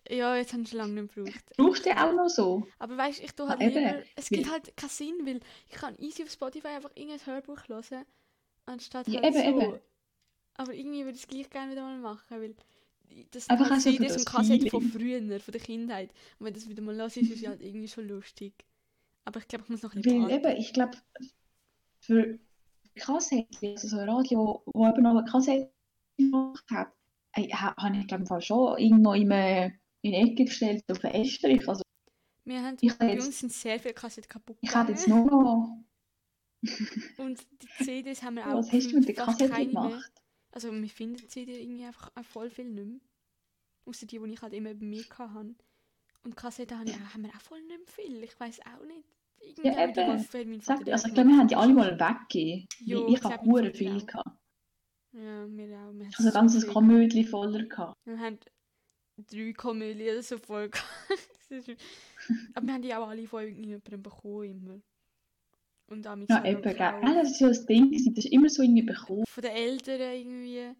Ja, jetzt habe ich schon lange nicht gebraucht. Brauchst du auch noch so? Aber weißt du, ich tue Ah, halt eben, lieber, es gibt halt keinen Sinn, weil ich kann easy auf Spotify einfach irgendein Hörbuch hören, anstatt Ja, halt eben, so. eben. Aber irgendwie würde ich es gleich gerne wieder mal machen, weil das Einfach halt CDs das und Kassetten von früher, von der Kindheit. Und wenn das wieder mal los ist, ist es halt irgendwie schon lustig. Aber ich glaube, ich muss noch ein bisschen Weil behalten. eben, ich glaube, für Kassetten, also so ein Radio, wo eben noch eine Kassette gemacht hat, ha- habe ich glaube Fall schon irgendwo in eine, in eine Ecke gestellt auf einen Estrich. Also Wir haben, ich bei uns sind sehr viele Kassetten kaputt ich habe jetzt nur noch... Und die CDs haben wir auch Was hast du mit der fast Kassette keine mehr. gemacht? Also wir finden die CD irgendwie einfach auch voll viel nicht mehr. Außer die, die ich halt immer bei mir hatte. Und Kassetten habe ich auch, haben wir auch voll nicht mehr viel. Ich weiß auch nicht. Irgendwie Ja, haben die eben. Sag, also ich glaube, wir haben die alle mal weggegeben. Jo, ich habe Vater viel gehabt. Ja, wir auch. Wir haben Also ein ganzes. Komödie voller gehabt. Wir haben drei Komödien so. Das ist- Aber wir haben die auch alle von irgendjemandem bekommen immer. Und damit Ja, eben, gell. Ah, das ist ja das Ding, das ist immer so irgendwie bekommen. von den Eltern irgendwie,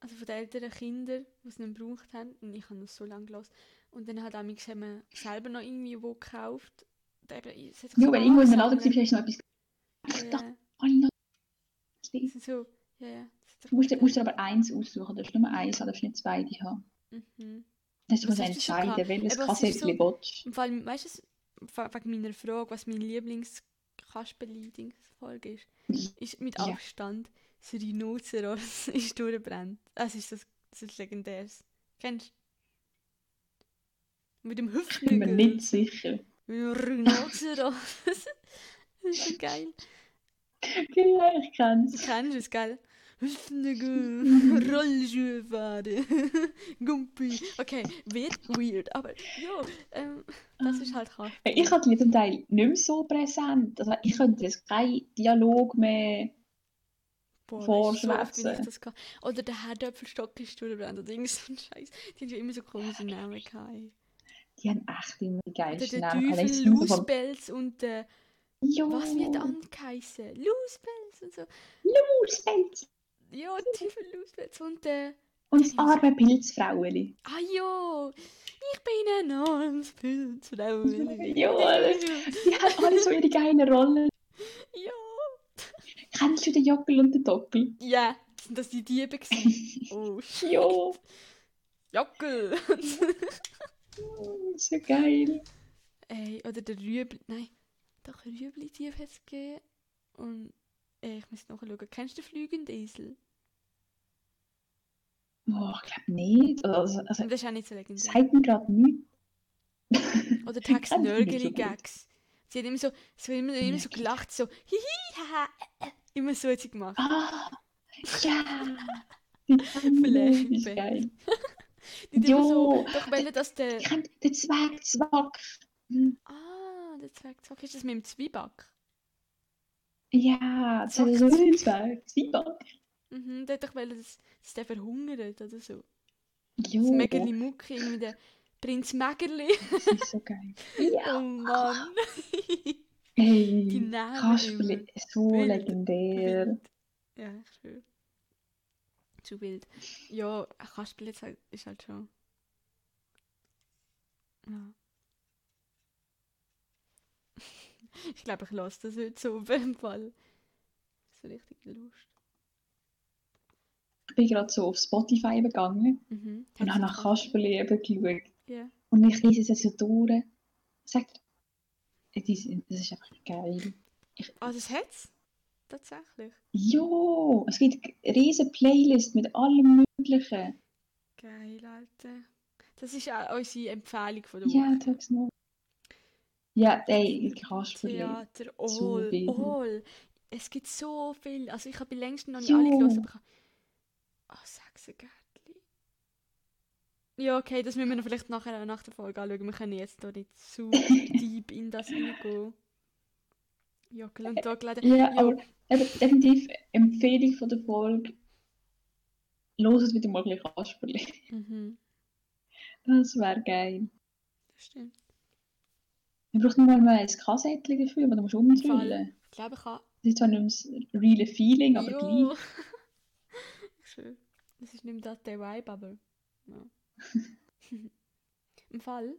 also von den älteren Kindern, die es nicht gebraucht haben. Und ich habe das so lange gelassen. Und dann hat Amix haben wir selber noch irgendwie wo gekauft. Und eben, es hat sich Ja, wenn irgendwo in Laden angesammelt. warst, hast du noch etwas Ich dachte, Ja, alle noch. es sind so, ja, ja. Du musst, musst dir aber eins aussuchen, du darfst nur eins du darfst nicht beide haben. Mhm. Du du so entscheiden, gehabt? welches so- Kassettchen du willst. Im Fall, weißt du, wegen meiner Frage, was mein Lieblingskasperli-Folge ist, ist mit Ja. Abstand das Rhinoceros ist durchbrennt. Das ist das, das ist legendäres. Kennst du? Mit dem Ich bin mir Hüftnügel. nicht sicher. Mit dem Rhinoceros. das ist so geil. Ja, ich Du kenn's. kennst es, gell? Fahren, Gumpi. Okay, wird weird, aber ja, ähm, das ist halt hart. Hey, Ich hatte die zum Teil nicht mehr so präsent. Also ich könnte jetzt keinen Dialog mehr. So vorschwätzen. das kann. Oder der Herdöpfelstock ist durchbrannt oder irgend so ein Scheiß. Die haben ja immer so komische Namen gehabt. Die haben echt immer der Namen. Ich Teufel, so Loosebells und der, Jo, was wird angeheißen? Loosebells und so. Loosebells. Ja, Teufel, Loosebells und das arme Pilzfraueli. ah jo, ich bin ein armes Pilzfrau. Jo, das- Die haben alle so ihre geilen Rollen. Ja. Kennst du den Jockel und den Dockel? Ja, sind das die Diebe gewesen? Oh, shit. Jo, Jockel. so geil. Ey, oder der Rüebli. Nein, doch Rüebli-Dieb hat es gegeben. Und ich muss nachschauen. Kennst du den fliegenden Esel? Boah, ich glaube nicht. Also, also, das ist auch nicht so legendär. sagt mir gerade nichts. Oder Tax nicht Nörgeli. Gags. Sie hat immer so, so immer, immer so gelacht, so hihi, haha, äh, äh. immer so hat sie gemacht. Ah, ja. Flashback. hat immer so, Jo. doch wenn dass der, Ich kenne den Zwerg, Zwack. Hm, ah, der Zwergzock, ist das mit dem Zwieback? Ja, das ist so ein Zwerg. Zwieback. Mhm, der hat doch wollen, dass, dass der verhungert oder so. Jo, Das Mägerli Mucki, irgendwie der Prinz Mägerli. das ist so geil. Ja. Oh Mann. Hey, Die Namen Kasperli, so Wild. legendär. Wild. Ja, ich schwöre. Zu wild. Ja, Kasperl jetzt halt, ist halt schon. Ja. ich glaube, ich lasse das heute so auf jeden Fall. So richtig Lust. Ich bin gerade so auf Spotify gegangen Mhm. und habe nach Kasperli eben geschaut. Ja. Und ich lese es so durch. Sagt, das ist einfach geil. Ah, das hat's? Tatsächlich. Jo, es gibt eine riesige Playlist mit allem Möglichen. Geil, Alter. Das ist auch unsere Empfehlung von der Ja, Woche. sag's noch. Ja, ey, Kasperli. Theater, So all, viel. all. Es gibt so viel. Also ich habe bei längsten noch nicht alle gelesen, aber ich habe... Oh, Sechsengärtli. Ja, okay, das müssen wir noch vielleicht nachher nach der Folge anschauen. Wir können jetzt hier nicht zu deep in das reingehen. Jockel und Dogel. Ja, Ja. aber eben, definitiv Empfehlung von der Folge. Los es wieder mal bisschen Kasperli. Mhm, Das wäre geil. das stimmt. Man braucht nur mal ein Kassettchen dafür, aber da musst du umdrüllen. Ich glaube, ich habe. Das ist zwar nicht mehr das reale Feeling, aber Jo. gleich. Schön. Das ist nicht mehr das der Vibe, aber. Ja. Im Fall,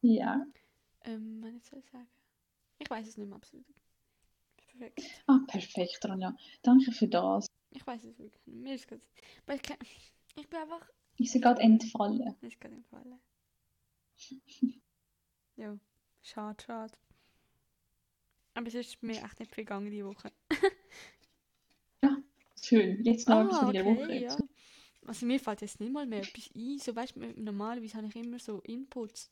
Ja. ähm, was soll ich sagen? Ich weiß es nicht mehr absolut. Perfekt. Ah, perfekt, Ronja. Danke für das. Ich weiß es wirklich nicht. Mir ist gerade. Aber ich, kann, ich bin einfach. Ich bin gerade entfallen. Mir ist gerade entfallen. ja, schade, schade. Aber es ist mir echt nicht viel gegangen diese Woche. Schön. Jetzt noch Ah, ein bisschen Woche. okay, ja. Also mir fällt jetzt nicht mal mehr etwas ein. So weißt du, normalerweise habe ich immer so Inputs.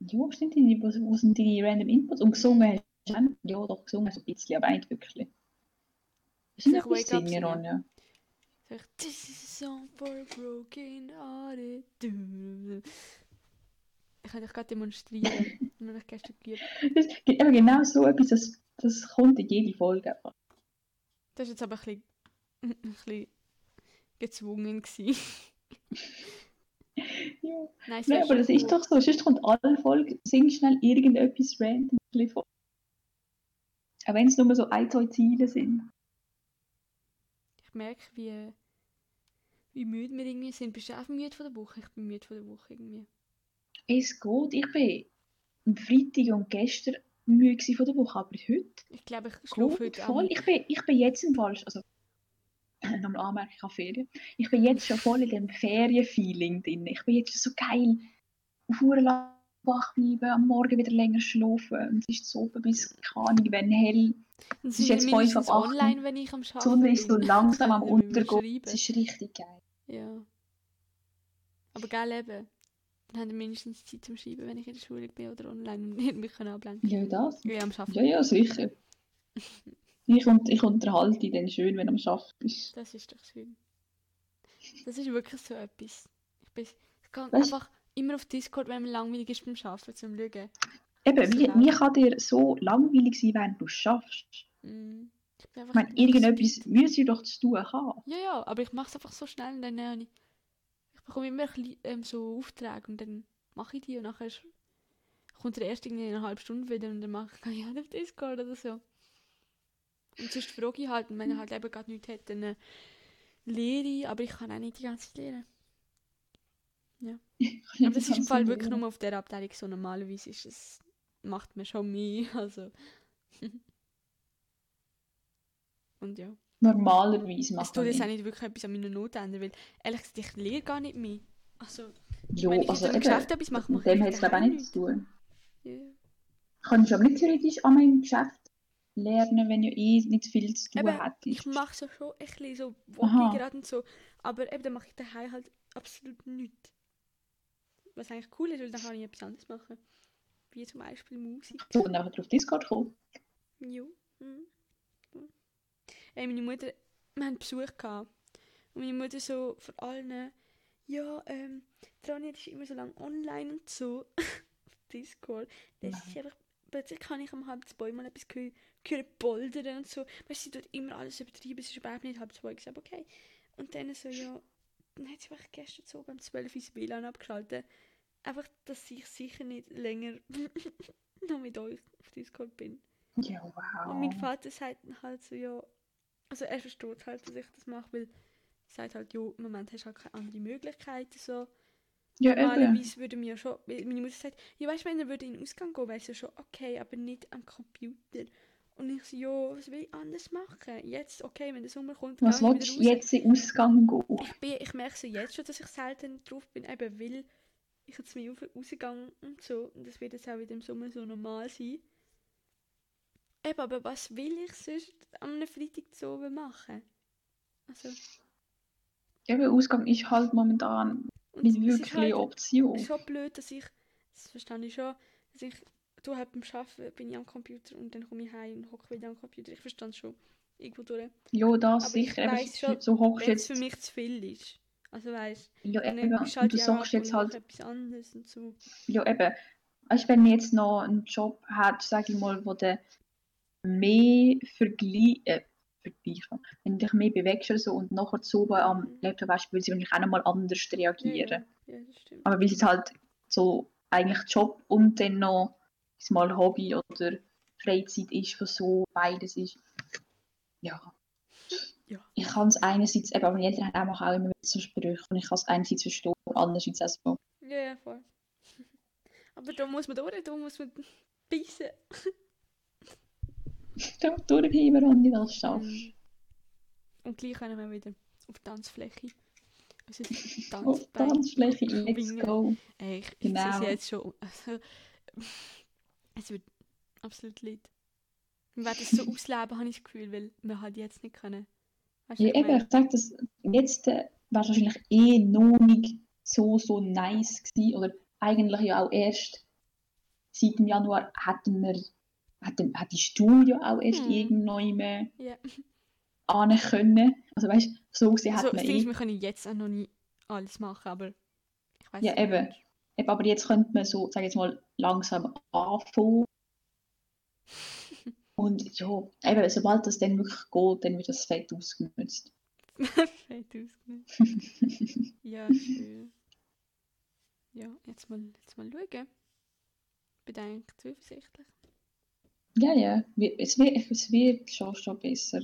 Ja, stimmt. die- Wo, wo sind die random Inputs? Und gesungen hast du? Ja, doch, gesungen hast du ein bisschen, aber nicht wirklich. Ist nicht singen, singen? Ronja? This is a song for a broken hearted. Ich kann dich gerade demonstrieren. Nur ich gestern geübt. Das eben genau so etwas, das, das kommt in jede Folge. Das war jetzt aber ein bisschen, ein bisschen gezwungen. Ja. Nein, Nein, aber das ist doch so. Sonst kommt alle Folge, sing schnell irgendetwas random vor. Auch wenn es nur so ein, zwei Ziele sind. Ich merke, wie, wie müde wir irgendwie sind. Bist du auch müde von der Woche? Ich bin müde von der Woche irgendwie. Es geht. Ich bin am Freitag und gestern müde von der Woche, aber heute Ich glaube, ich schlafe heute voll. Ich bin, ich bin jetzt im Fall, also nochmal anmerken, ich habe Ferien. Ich bin jetzt schon voll in dem Ferienfeeling drin. Ich bin jetzt schon so geil. Auf Uhr lang wach bleiben, am Morgen wieder länger schlafen. Und es ist so bis, keine wenn hell. Und ist jetzt wir fünf mindestens ab acht. online, wenn ich am Die Arbeiten Sonne ist so langsam am Untergehen. Es ist richtig geil. Ja. Aber geil eben. Dann haben wir mindestens Zeit zum Schreiben, wenn ich in der Schule bin oder online und nicht mich können ablenken Ja, das. Ja, am Arbeiten. Ja, ja, sicher. Ich, und, ich unterhalte dich dann schön, wenn du am Arbeiten bist. Das ist doch schön. Das ist wirklich so etwas. Ich, bin, ich gehe einfach immer auf Discord, wenn mir langweilig ist beim Arbeiten, zum Schauen. Eben, wie, wie kann dir so langweilig sein, während du schaffst? Mm. Ich Ich meine, irgendetwas müssen wir doch zu tun haben. Ja, ja, aber ich mache es einfach so schnell und dann habe ich... Ich bekomme immer ähm, so Aufträge und dann mache ich die und nachher kommt der erste irgendwie in einer halben Stunde wieder und dann mache ich ja auf Discord oder so. Und sonst frage ich halt, und wenn ich halt eben gerade nichts hätte, dann äh, lehre ich, aber ich kann auch nicht die ganze Zeit lehren. Aber das ist im Fall wirklich nur auf der Abteilung so. Normalerweise ist es, macht man schon mehr, also... und ja. Normalerweise Es macht tut man jetzt auch nicht. wirklich etwas an meinen Noten ändern, weil ehrlich gesagt, ich lehre gar nicht mehr. Also, Jo, wenn ich also eben, Geschäft etwas mache, mache mit dem ich hat es glaube ich auch nichts zu tun. ja. Kannst du aber nicht theoretisch an meinem Geschäft lernen, wenn du eh nicht viel zu tun Eben, hättest. Ich mache so schon ein bisschen so. Woche gerade und so, aber eben dann mache ich daheim halt absolut nichts. Was eigentlich cool ist, weil dann kann ich etwas anderes machen. Wie zum Beispiel Musik. So, und einfach auf Discord kommen. Jo. Ey, meine Mutter, wir hatten Besuch gehabt. Und meine Mutter so vor allen, ja, ähm, Tanja ist immer so lange online und so. auf Discord. Das ist einfach, plötzlich kann ich am halb zwei mal etwas hören, hören poldern und so. Weißt du, sie tut immer alles übertrieben, es ist überhaupt nicht halb zwei. Ich sage, okay. Und dann so, ja, dann hat sie einfach gestern so beim 12 ins WLAN abgeschaltet. Einfach, dass ich sicher nicht länger noch mit euch auf Discord bin. Ja, wow. Und mein Vater sagt halt so, ja, also er versteht halt, dass ich das mache, weil er sagt halt, ja, im Moment hast du halt keine andere Möglichkeit, so. ja, eben. Normalerweise würde mir ja schon, weil meine Mutter sagt, ja, weißt du, wenn er würde in den Ausgang gehen, wäre es ja schon okay, aber nicht am Computer. Und ich so, ja, was will ich anders machen? Jetzt, okay, wenn der Sommer kommt, Was willst du wieder raus. jetzt in Ausgang gehen? Ich, bin, ich merke so jetzt schon, dass ich selten drauf bin, eben weil ich jetzt mehr rausgegangen und so. Und das wird jetzt auch wieder im Sommer so normal sein. Eben, aber was will ich sonst am Freitag so machen? Also, Eben, Ausgang ist halt momentan nicht es ist wirklich halt Option. schon blöd, dass ich, das verstehe ich schon, dass ich, du halt beim Arbeiten bin ich am Computer und dann komme ich heim und hocke wieder am Computer. Ich verstehe es schon, irgendwo durch. Ja, das Aber ich sicher. Eben, weiss schon, so hoch es jetzt. für mich zu viel ist. Also weißt Ja, eben. Und du ich sagst jetzt halt, etwas anderes und so. ja eben, weißt, wenn man jetzt noch einen Job hat, sage ich mal, wo du mehr Vergleich, äh, Vergleich, wenn du dich mehr bewegst oder so und nachher so am Mhm. Laptop hast, würde sie wahrscheinlich auch nochmal anders reagieren. ja, ja, das stimmt. Aber weil es halt so eigentlich Job und dann noch mal Hobby oder Freizeit ist, was so beides ist. Ja. Ja. Ich kann es einerseits, eben, meine Eltern haben auch immer so Sprüche und ich kann es einerseits verstehen, aber andererseits auch so. Ja, ja, voll. Aber da muss man durch, da muss man beißen. Durchheben und nicht alles schaffst. Mhm. Und gleich können wir wieder auf die Tanzfläche. Also Auf Tanzbein. Tanzfläche, let's go. Ey, ich, Genau. sehe jetzt schon. Also, es wird absolut lit. Wir werden es so ausleben, habe ich das Gefühl, weil wir halt jetzt nicht können. Weißt du, Ja, ich eben, ich sage das, jetzt äh, wäre wahrscheinlich eh noch nicht so, so nice gewesen. Oder eigentlich ja auch erst seit dem Januar hätten wir, hätten, hat die Studio auch erst Hm. irgendwann mehr Ja. ahnen können. Also weißt du, so gesehen Also, hat man ist, eh. wir können jetzt auch noch nicht alles machen, aber ich weiß Ja, eben. Eben, Aber jetzt könnte man so, sag ich jetzt mal, langsam anfangen. Und ja, eben, sobald das dann wirklich geht, dann wird das fett ausgenutzt. Fett ausgenutzt. ja, schön. Ja, jetzt mal, jetzt mal schauen. Eigentlich zuversichtlich. Ja, ja, es wird, es wird schon, schon besser.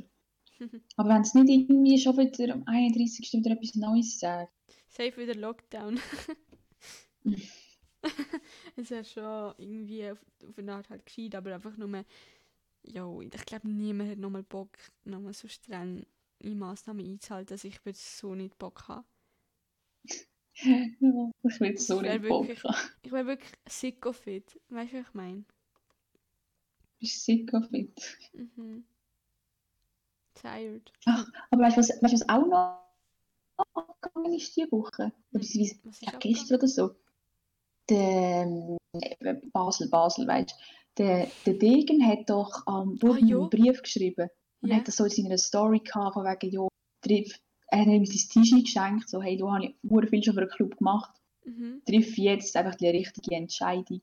Aber wenn es nicht irgendwie schon wieder am 31. wieder etwas Neues sagt. Safe wieder Lockdown. Es wäre schon irgendwie auf, auf eine Art halt gescheit, aber einfach nur, ja, ich glaube, niemand hat nochmal Bock, nochmal so streng in Massnahmen einzuhalten, dass ich würde so nicht Bock haben. Ich will so nicht Bock haben. Ich wäre wirklich sick of it. Weißt du, was ich meine? Bist sick of it. Mhm. Tired. Aber weißt du, was, weißt, was auch noch abgegangen ist diese Woche? Ja, abgegangen? gestern oder so. Der ähm, Basel, Basel, weißt du. Der, der Degen hat doch am Boden Ah, einen Brief geschrieben. Und Ja. hat das so in seiner Story gehabt, von wegen, ja, triff, er hat ihm sein T-Shirt geschenkt, so, hey, du habe ich viel schon für den Club gemacht. Mhm. triff jetzt einfach die richtige Entscheidung.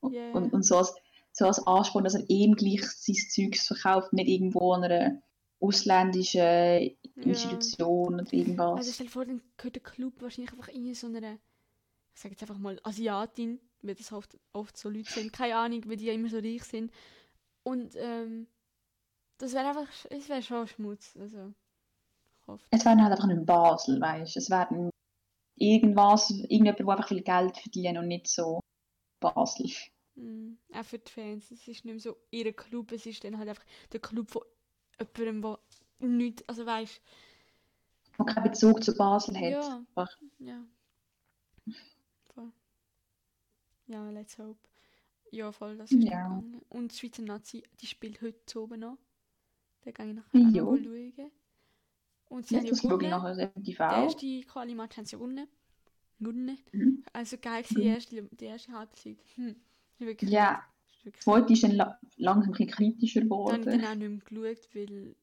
Und, Ja. und, und so, als, so als Ansporn, dass er ihm gleich sein Zeugs verkauft, nicht irgendwo an einer ausländischen Institution oder irgendwas. Also stell dir vor, dann gehört der Club wahrscheinlich einfach in so einer, ich sage jetzt einfach mal Asiatin, weil das oft, oft so Leute sind, keine Ahnung, weil die ja immer so reich sind. Und ähm, das wäre einfach, es wäre schon Schmutz. Also, hoffe. es wäre halt einfach nicht Basel, weißt du. Es wäre irgendwas, irgendjemand, der einfach viel Geld verdient und nicht so Basel. Mm, auch für die Fans. Es ist nicht mehr so ihr Club, es ist dann halt einfach der Club von jemandem, der nichts, also weißt Der keinen Bezug zu Basel hat. Ja. Einfach. Ja. Voll. Ja, let's hope. Ja, voll, das ist Ja. gegangen. Und die Schweizer Nazi, die spielt heute oben noch. Da gehe ich nachher Jo. noch schauen. Und sie Ja, haben ja das ich gewonnen. nachher Der erste Quali-Match haben sie gewonnen. Gewonnen. Mhm. Also geil gewesen, die erste, die erste Halbzeit. Hm. Ja, das zweite ist dann la langsam ein bisschen kritischer habe ich geworden. dann auch nicht mehr geschaut, weil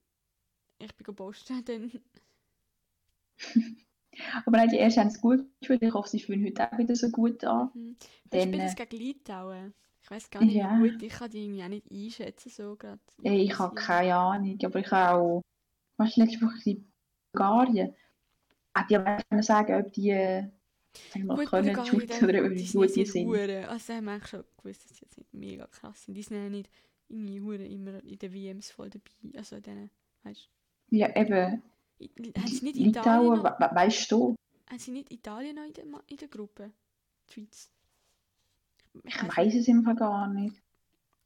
ich bin gepostet. Dann, Aber nein, die ersten haben es gut gespielt. Ich hoffe, sie fühlen heute auch wieder so gut an. mhm. Dann, ich spiele äh, das gegen Litauen. Ich weiß gar nicht, Ja. wie gut. Ich kann die irgendwie auch nicht einschätzen. So grad. Ey, ich habe keine Ahnung, aber ich habe auch, was letzte Woche in Bulgarien, hätte ich aber sagen, ob die, äh, sagen wir mal, Gut, können Bulgarien, shooten dann- oder ob die die sind gut nicht Hure. Also haben wir schon gewusst, dass sie jetzt nicht mega krass sind. Die sind ja nicht irgendwie Hure immer in den WMs voll dabei. Also denen, weißt Ja, eben, du. Haben sie nicht Italien Litauen, noch, we we weißt du, haben sie nicht Italien noch in der, in der Gruppe? Die Schweiz? ich weiss weiß es Fall gar nicht.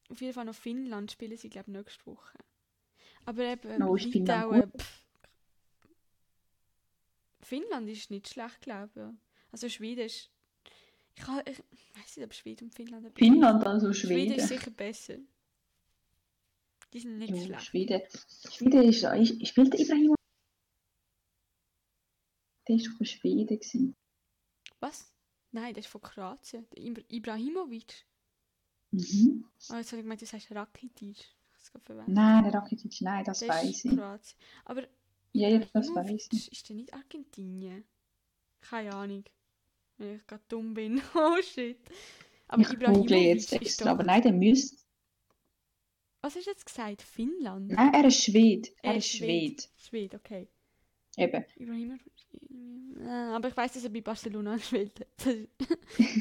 Auf jeden Fall noch Finnland spielen sie, glaube ich, nächste Woche. Aber eben, Finnland Litauen. Finnland ist nicht schlecht, glaube ich. Also Schweden ist... Ich, kann- ich weiß nicht, ob Schweden und Finnland... Finnland, also Schweden ist Schweden. sicher besser. Die sind nicht Ja, schlecht. Schweden. Schweden ist, ist spielt der Ibrahim? Der ist doch Schweden gewesen. Was? Nein, der ist von Kroatien. Der Ibra Ibrahimovic. Mhm. Oh, jetzt habe ich gemeint, du sagst Rakitic. Ich. Nein, der Rakitic, nein, das der weiß ist ich. Kroatien. Aber Ja, ja, das weiß ich. ist der nicht Argentinien? Keine Ahnung. Wenn ich gerade dumm bin. Oh shit. Aber ich google jetzt ist extra, aber nein, der müsste... Was hast du jetzt gesagt? Finnland? Nein, er ist Schwed. Er, Er ist ist Schwed. Schwed, okay. Eben. Ibrahimovic. Äh, Aber ich weiß, dass er bei Barcelona gespielt hat.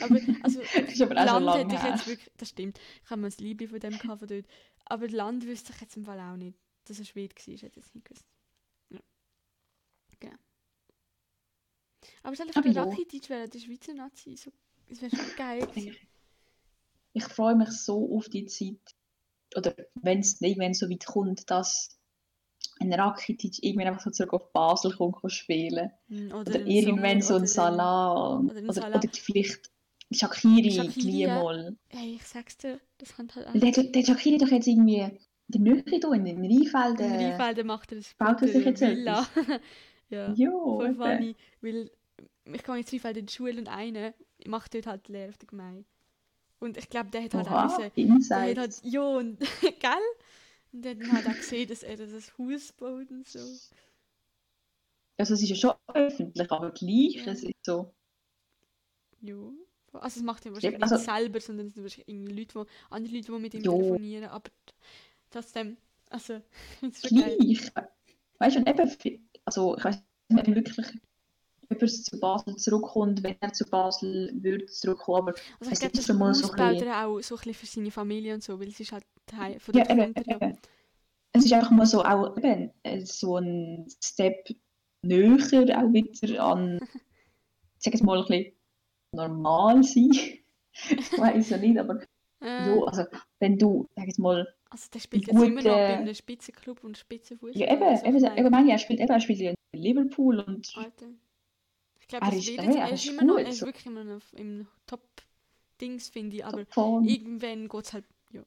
aber also Das ist aber auch schon Land lange hätte ich jetzt wirklich, das stimmt. Ich habe mal das Liebling von dem gehabt von dort. Aber Land wüsste ich jetzt im Fall auch nicht, dass er Schwede war. Ich hätte jetzt nicht gewusst. Ja. Genau. Aber soll ich Aber bei ja. Rakitic wäre der Schweizer Nazi? So, das wäre schon geil. gewesen. Ich freue mich so auf die Zeit, oder wenn es irgendwann so weit kommt, dass ein Rakitic irgendwann einfach so zurück auf Basel kommt, kann spielen Mm, Oder, ein irgendwann so ein oder Salah. oder Oder, oder, vielleicht Shakiri, gleich ja. mal. Hey, ich sag's dir, das kann halt Der, der Shakiri doch jetzt irgendwie der Nähe hier, in den Rheinfeld. In äh, Rheinfelden macht er das baut er sich jetzt Villa. ja. Ja, Voll funny, weil ich gehe jetzt Rheinfelden in die Schule und einer macht dort halt Lehre auf der Gemeinde. Und ich glaube, der hat halt auch müssen, der hat halt, ja und, gell? Und der hat dann halt auch gesehen, dass er das Haus baut und so. Also es ist ja schon öffentlich, aber gleich, Ja. es ist so. Ja. Also es macht er wahrscheinlich also- nicht selber, sondern es sind wahrscheinlich irgendwie Leute, wo, andere Leute, die mit ihm Jo. telefonieren, aber trotzdem, also, es ist schon. Gleich. Weißt du, und eben, also ich weiß nicht, wirklich jemand zu Basel zurückkommt, wenn er zu Basel würde zurückkommen, aber Also ich Es glaube, das schon mal so ein bisschen- er auch so ein bisschen für seine Familie und so, weil es ist halt Teil von ja, der ja. eben. Es ist einfach mal so auch eben, äh, so ein Step näher auch wieder an, ich sag jetzt mal ein bisschen normal sein. ich weiß ja nicht, aber Äh, ja, also wenn du, sag jetzt mal, Also der spielt jetzt immer noch bei einem Spitzenclub und Spitzenfußball. ja eben, also eben, ich meine, eben meine, er spielt, eben, er spielt in Liverpool und Alter. Ich glaube, Er das ist- jetzt, er er ist immer noch, gut, er ist wirklich immer noch im Top-Dings, finde ich, aber von, irgendwann geht es halt, ja,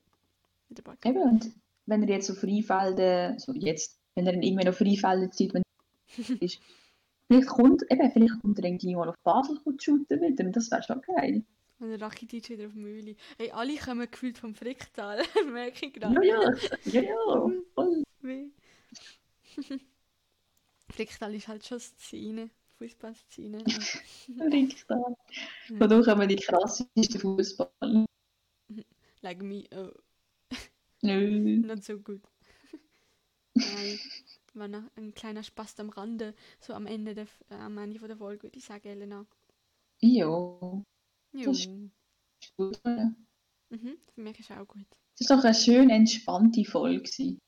wieder bald. Eben, und wenn er jetzt so Freifelden, so jetzt, wenn er dann irgendwann zieht, wenn er ist, vielleicht kommt, eben, vielleicht kommt er irgendwie mal auf Basel und shooten wieder, und das wäre schon geil. Und der Rakitic wieder auf Mühle. Hey, alle kommen gefühlt vom Fricktal, merke ich gerade. ja, ja, ja, voll. Fricktal ist halt schon Szene, Fußballszene. Richtig. Von da kommen die krassesten Fußball. like me, oh, Nö. not so gut. Nein, war noch ein kleiner Spaß am Rande, so am Ende der, äh, am Ende von der Folge, würde ich sagen, Elena. Ja, Jo. Das ist gut. Ja. Mhm, für mich ist auch gut. Das war doch eine schön entspannte Folge. gewesen.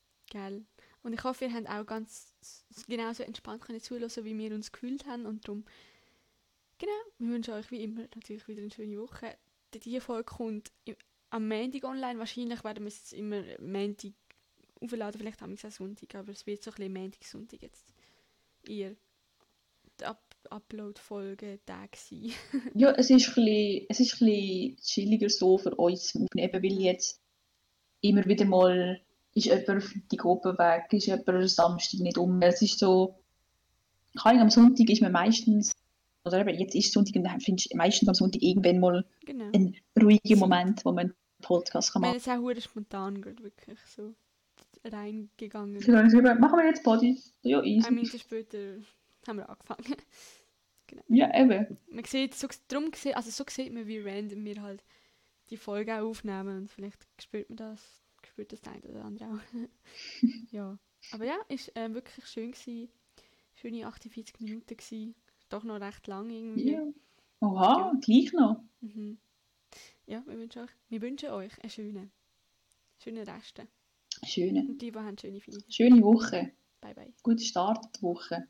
Und ich hoffe, ihr habt auch ganz genauso entspannt können zuhören, wie wir uns gefühlt haben. Und darum, genau, wir wünschen euch wie immer natürlich wieder eine schöne Woche. Die- Folge kommt am Montag online. Wahrscheinlich werden wir es immer Montag aufladen, vielleicht haben wir es auch Sonntag, aber es wird so ein bisschen Montag, Sonntag jetzt ihr Up Upload-Folge-Tag sein. Ja, es ist ein bisschen, es ist ein bisschen chilliger so für uns Aufnehmen, weil jetzt immer wieder mal ist jemand auf Freitag oben weg, ist jemand am Samstag nicht um. Es ist so, Ahnung, am Sonntag ist man meistens, oder eben jetzt ist Sonntag und dann findest du meistens am Sonntag irgendwann mal genau. einen ruhigen Moment, wo man einen Podcast kann Ich meine, machen es ist auch spontan gerade wirklich so reingegangen. kann. Geschrieben, machen wir jetzt Body? Ja, Eine easy. Minute später haben wir angefangen. Ja, eben. Man sieht, so, drum also so sieht man, wie random wir halt die Folge auch aufnehmen und vielleicht spürt man das, spürt das der eine oder andere auch. ja, aber ja, ist äh, wirklich schön gewesen. Schöne 48 Minuten gewesen. Doch noch recht lang irgendwie. Ja. Oha, gleich noch. Mhm. Ja, wir wünschen euch, wir wünschen euch einen schönen, schönen Rest. Schöne, Und die, die haben schöne Ferien. schöne Woche. Bye bye. Guten Start in die Woche.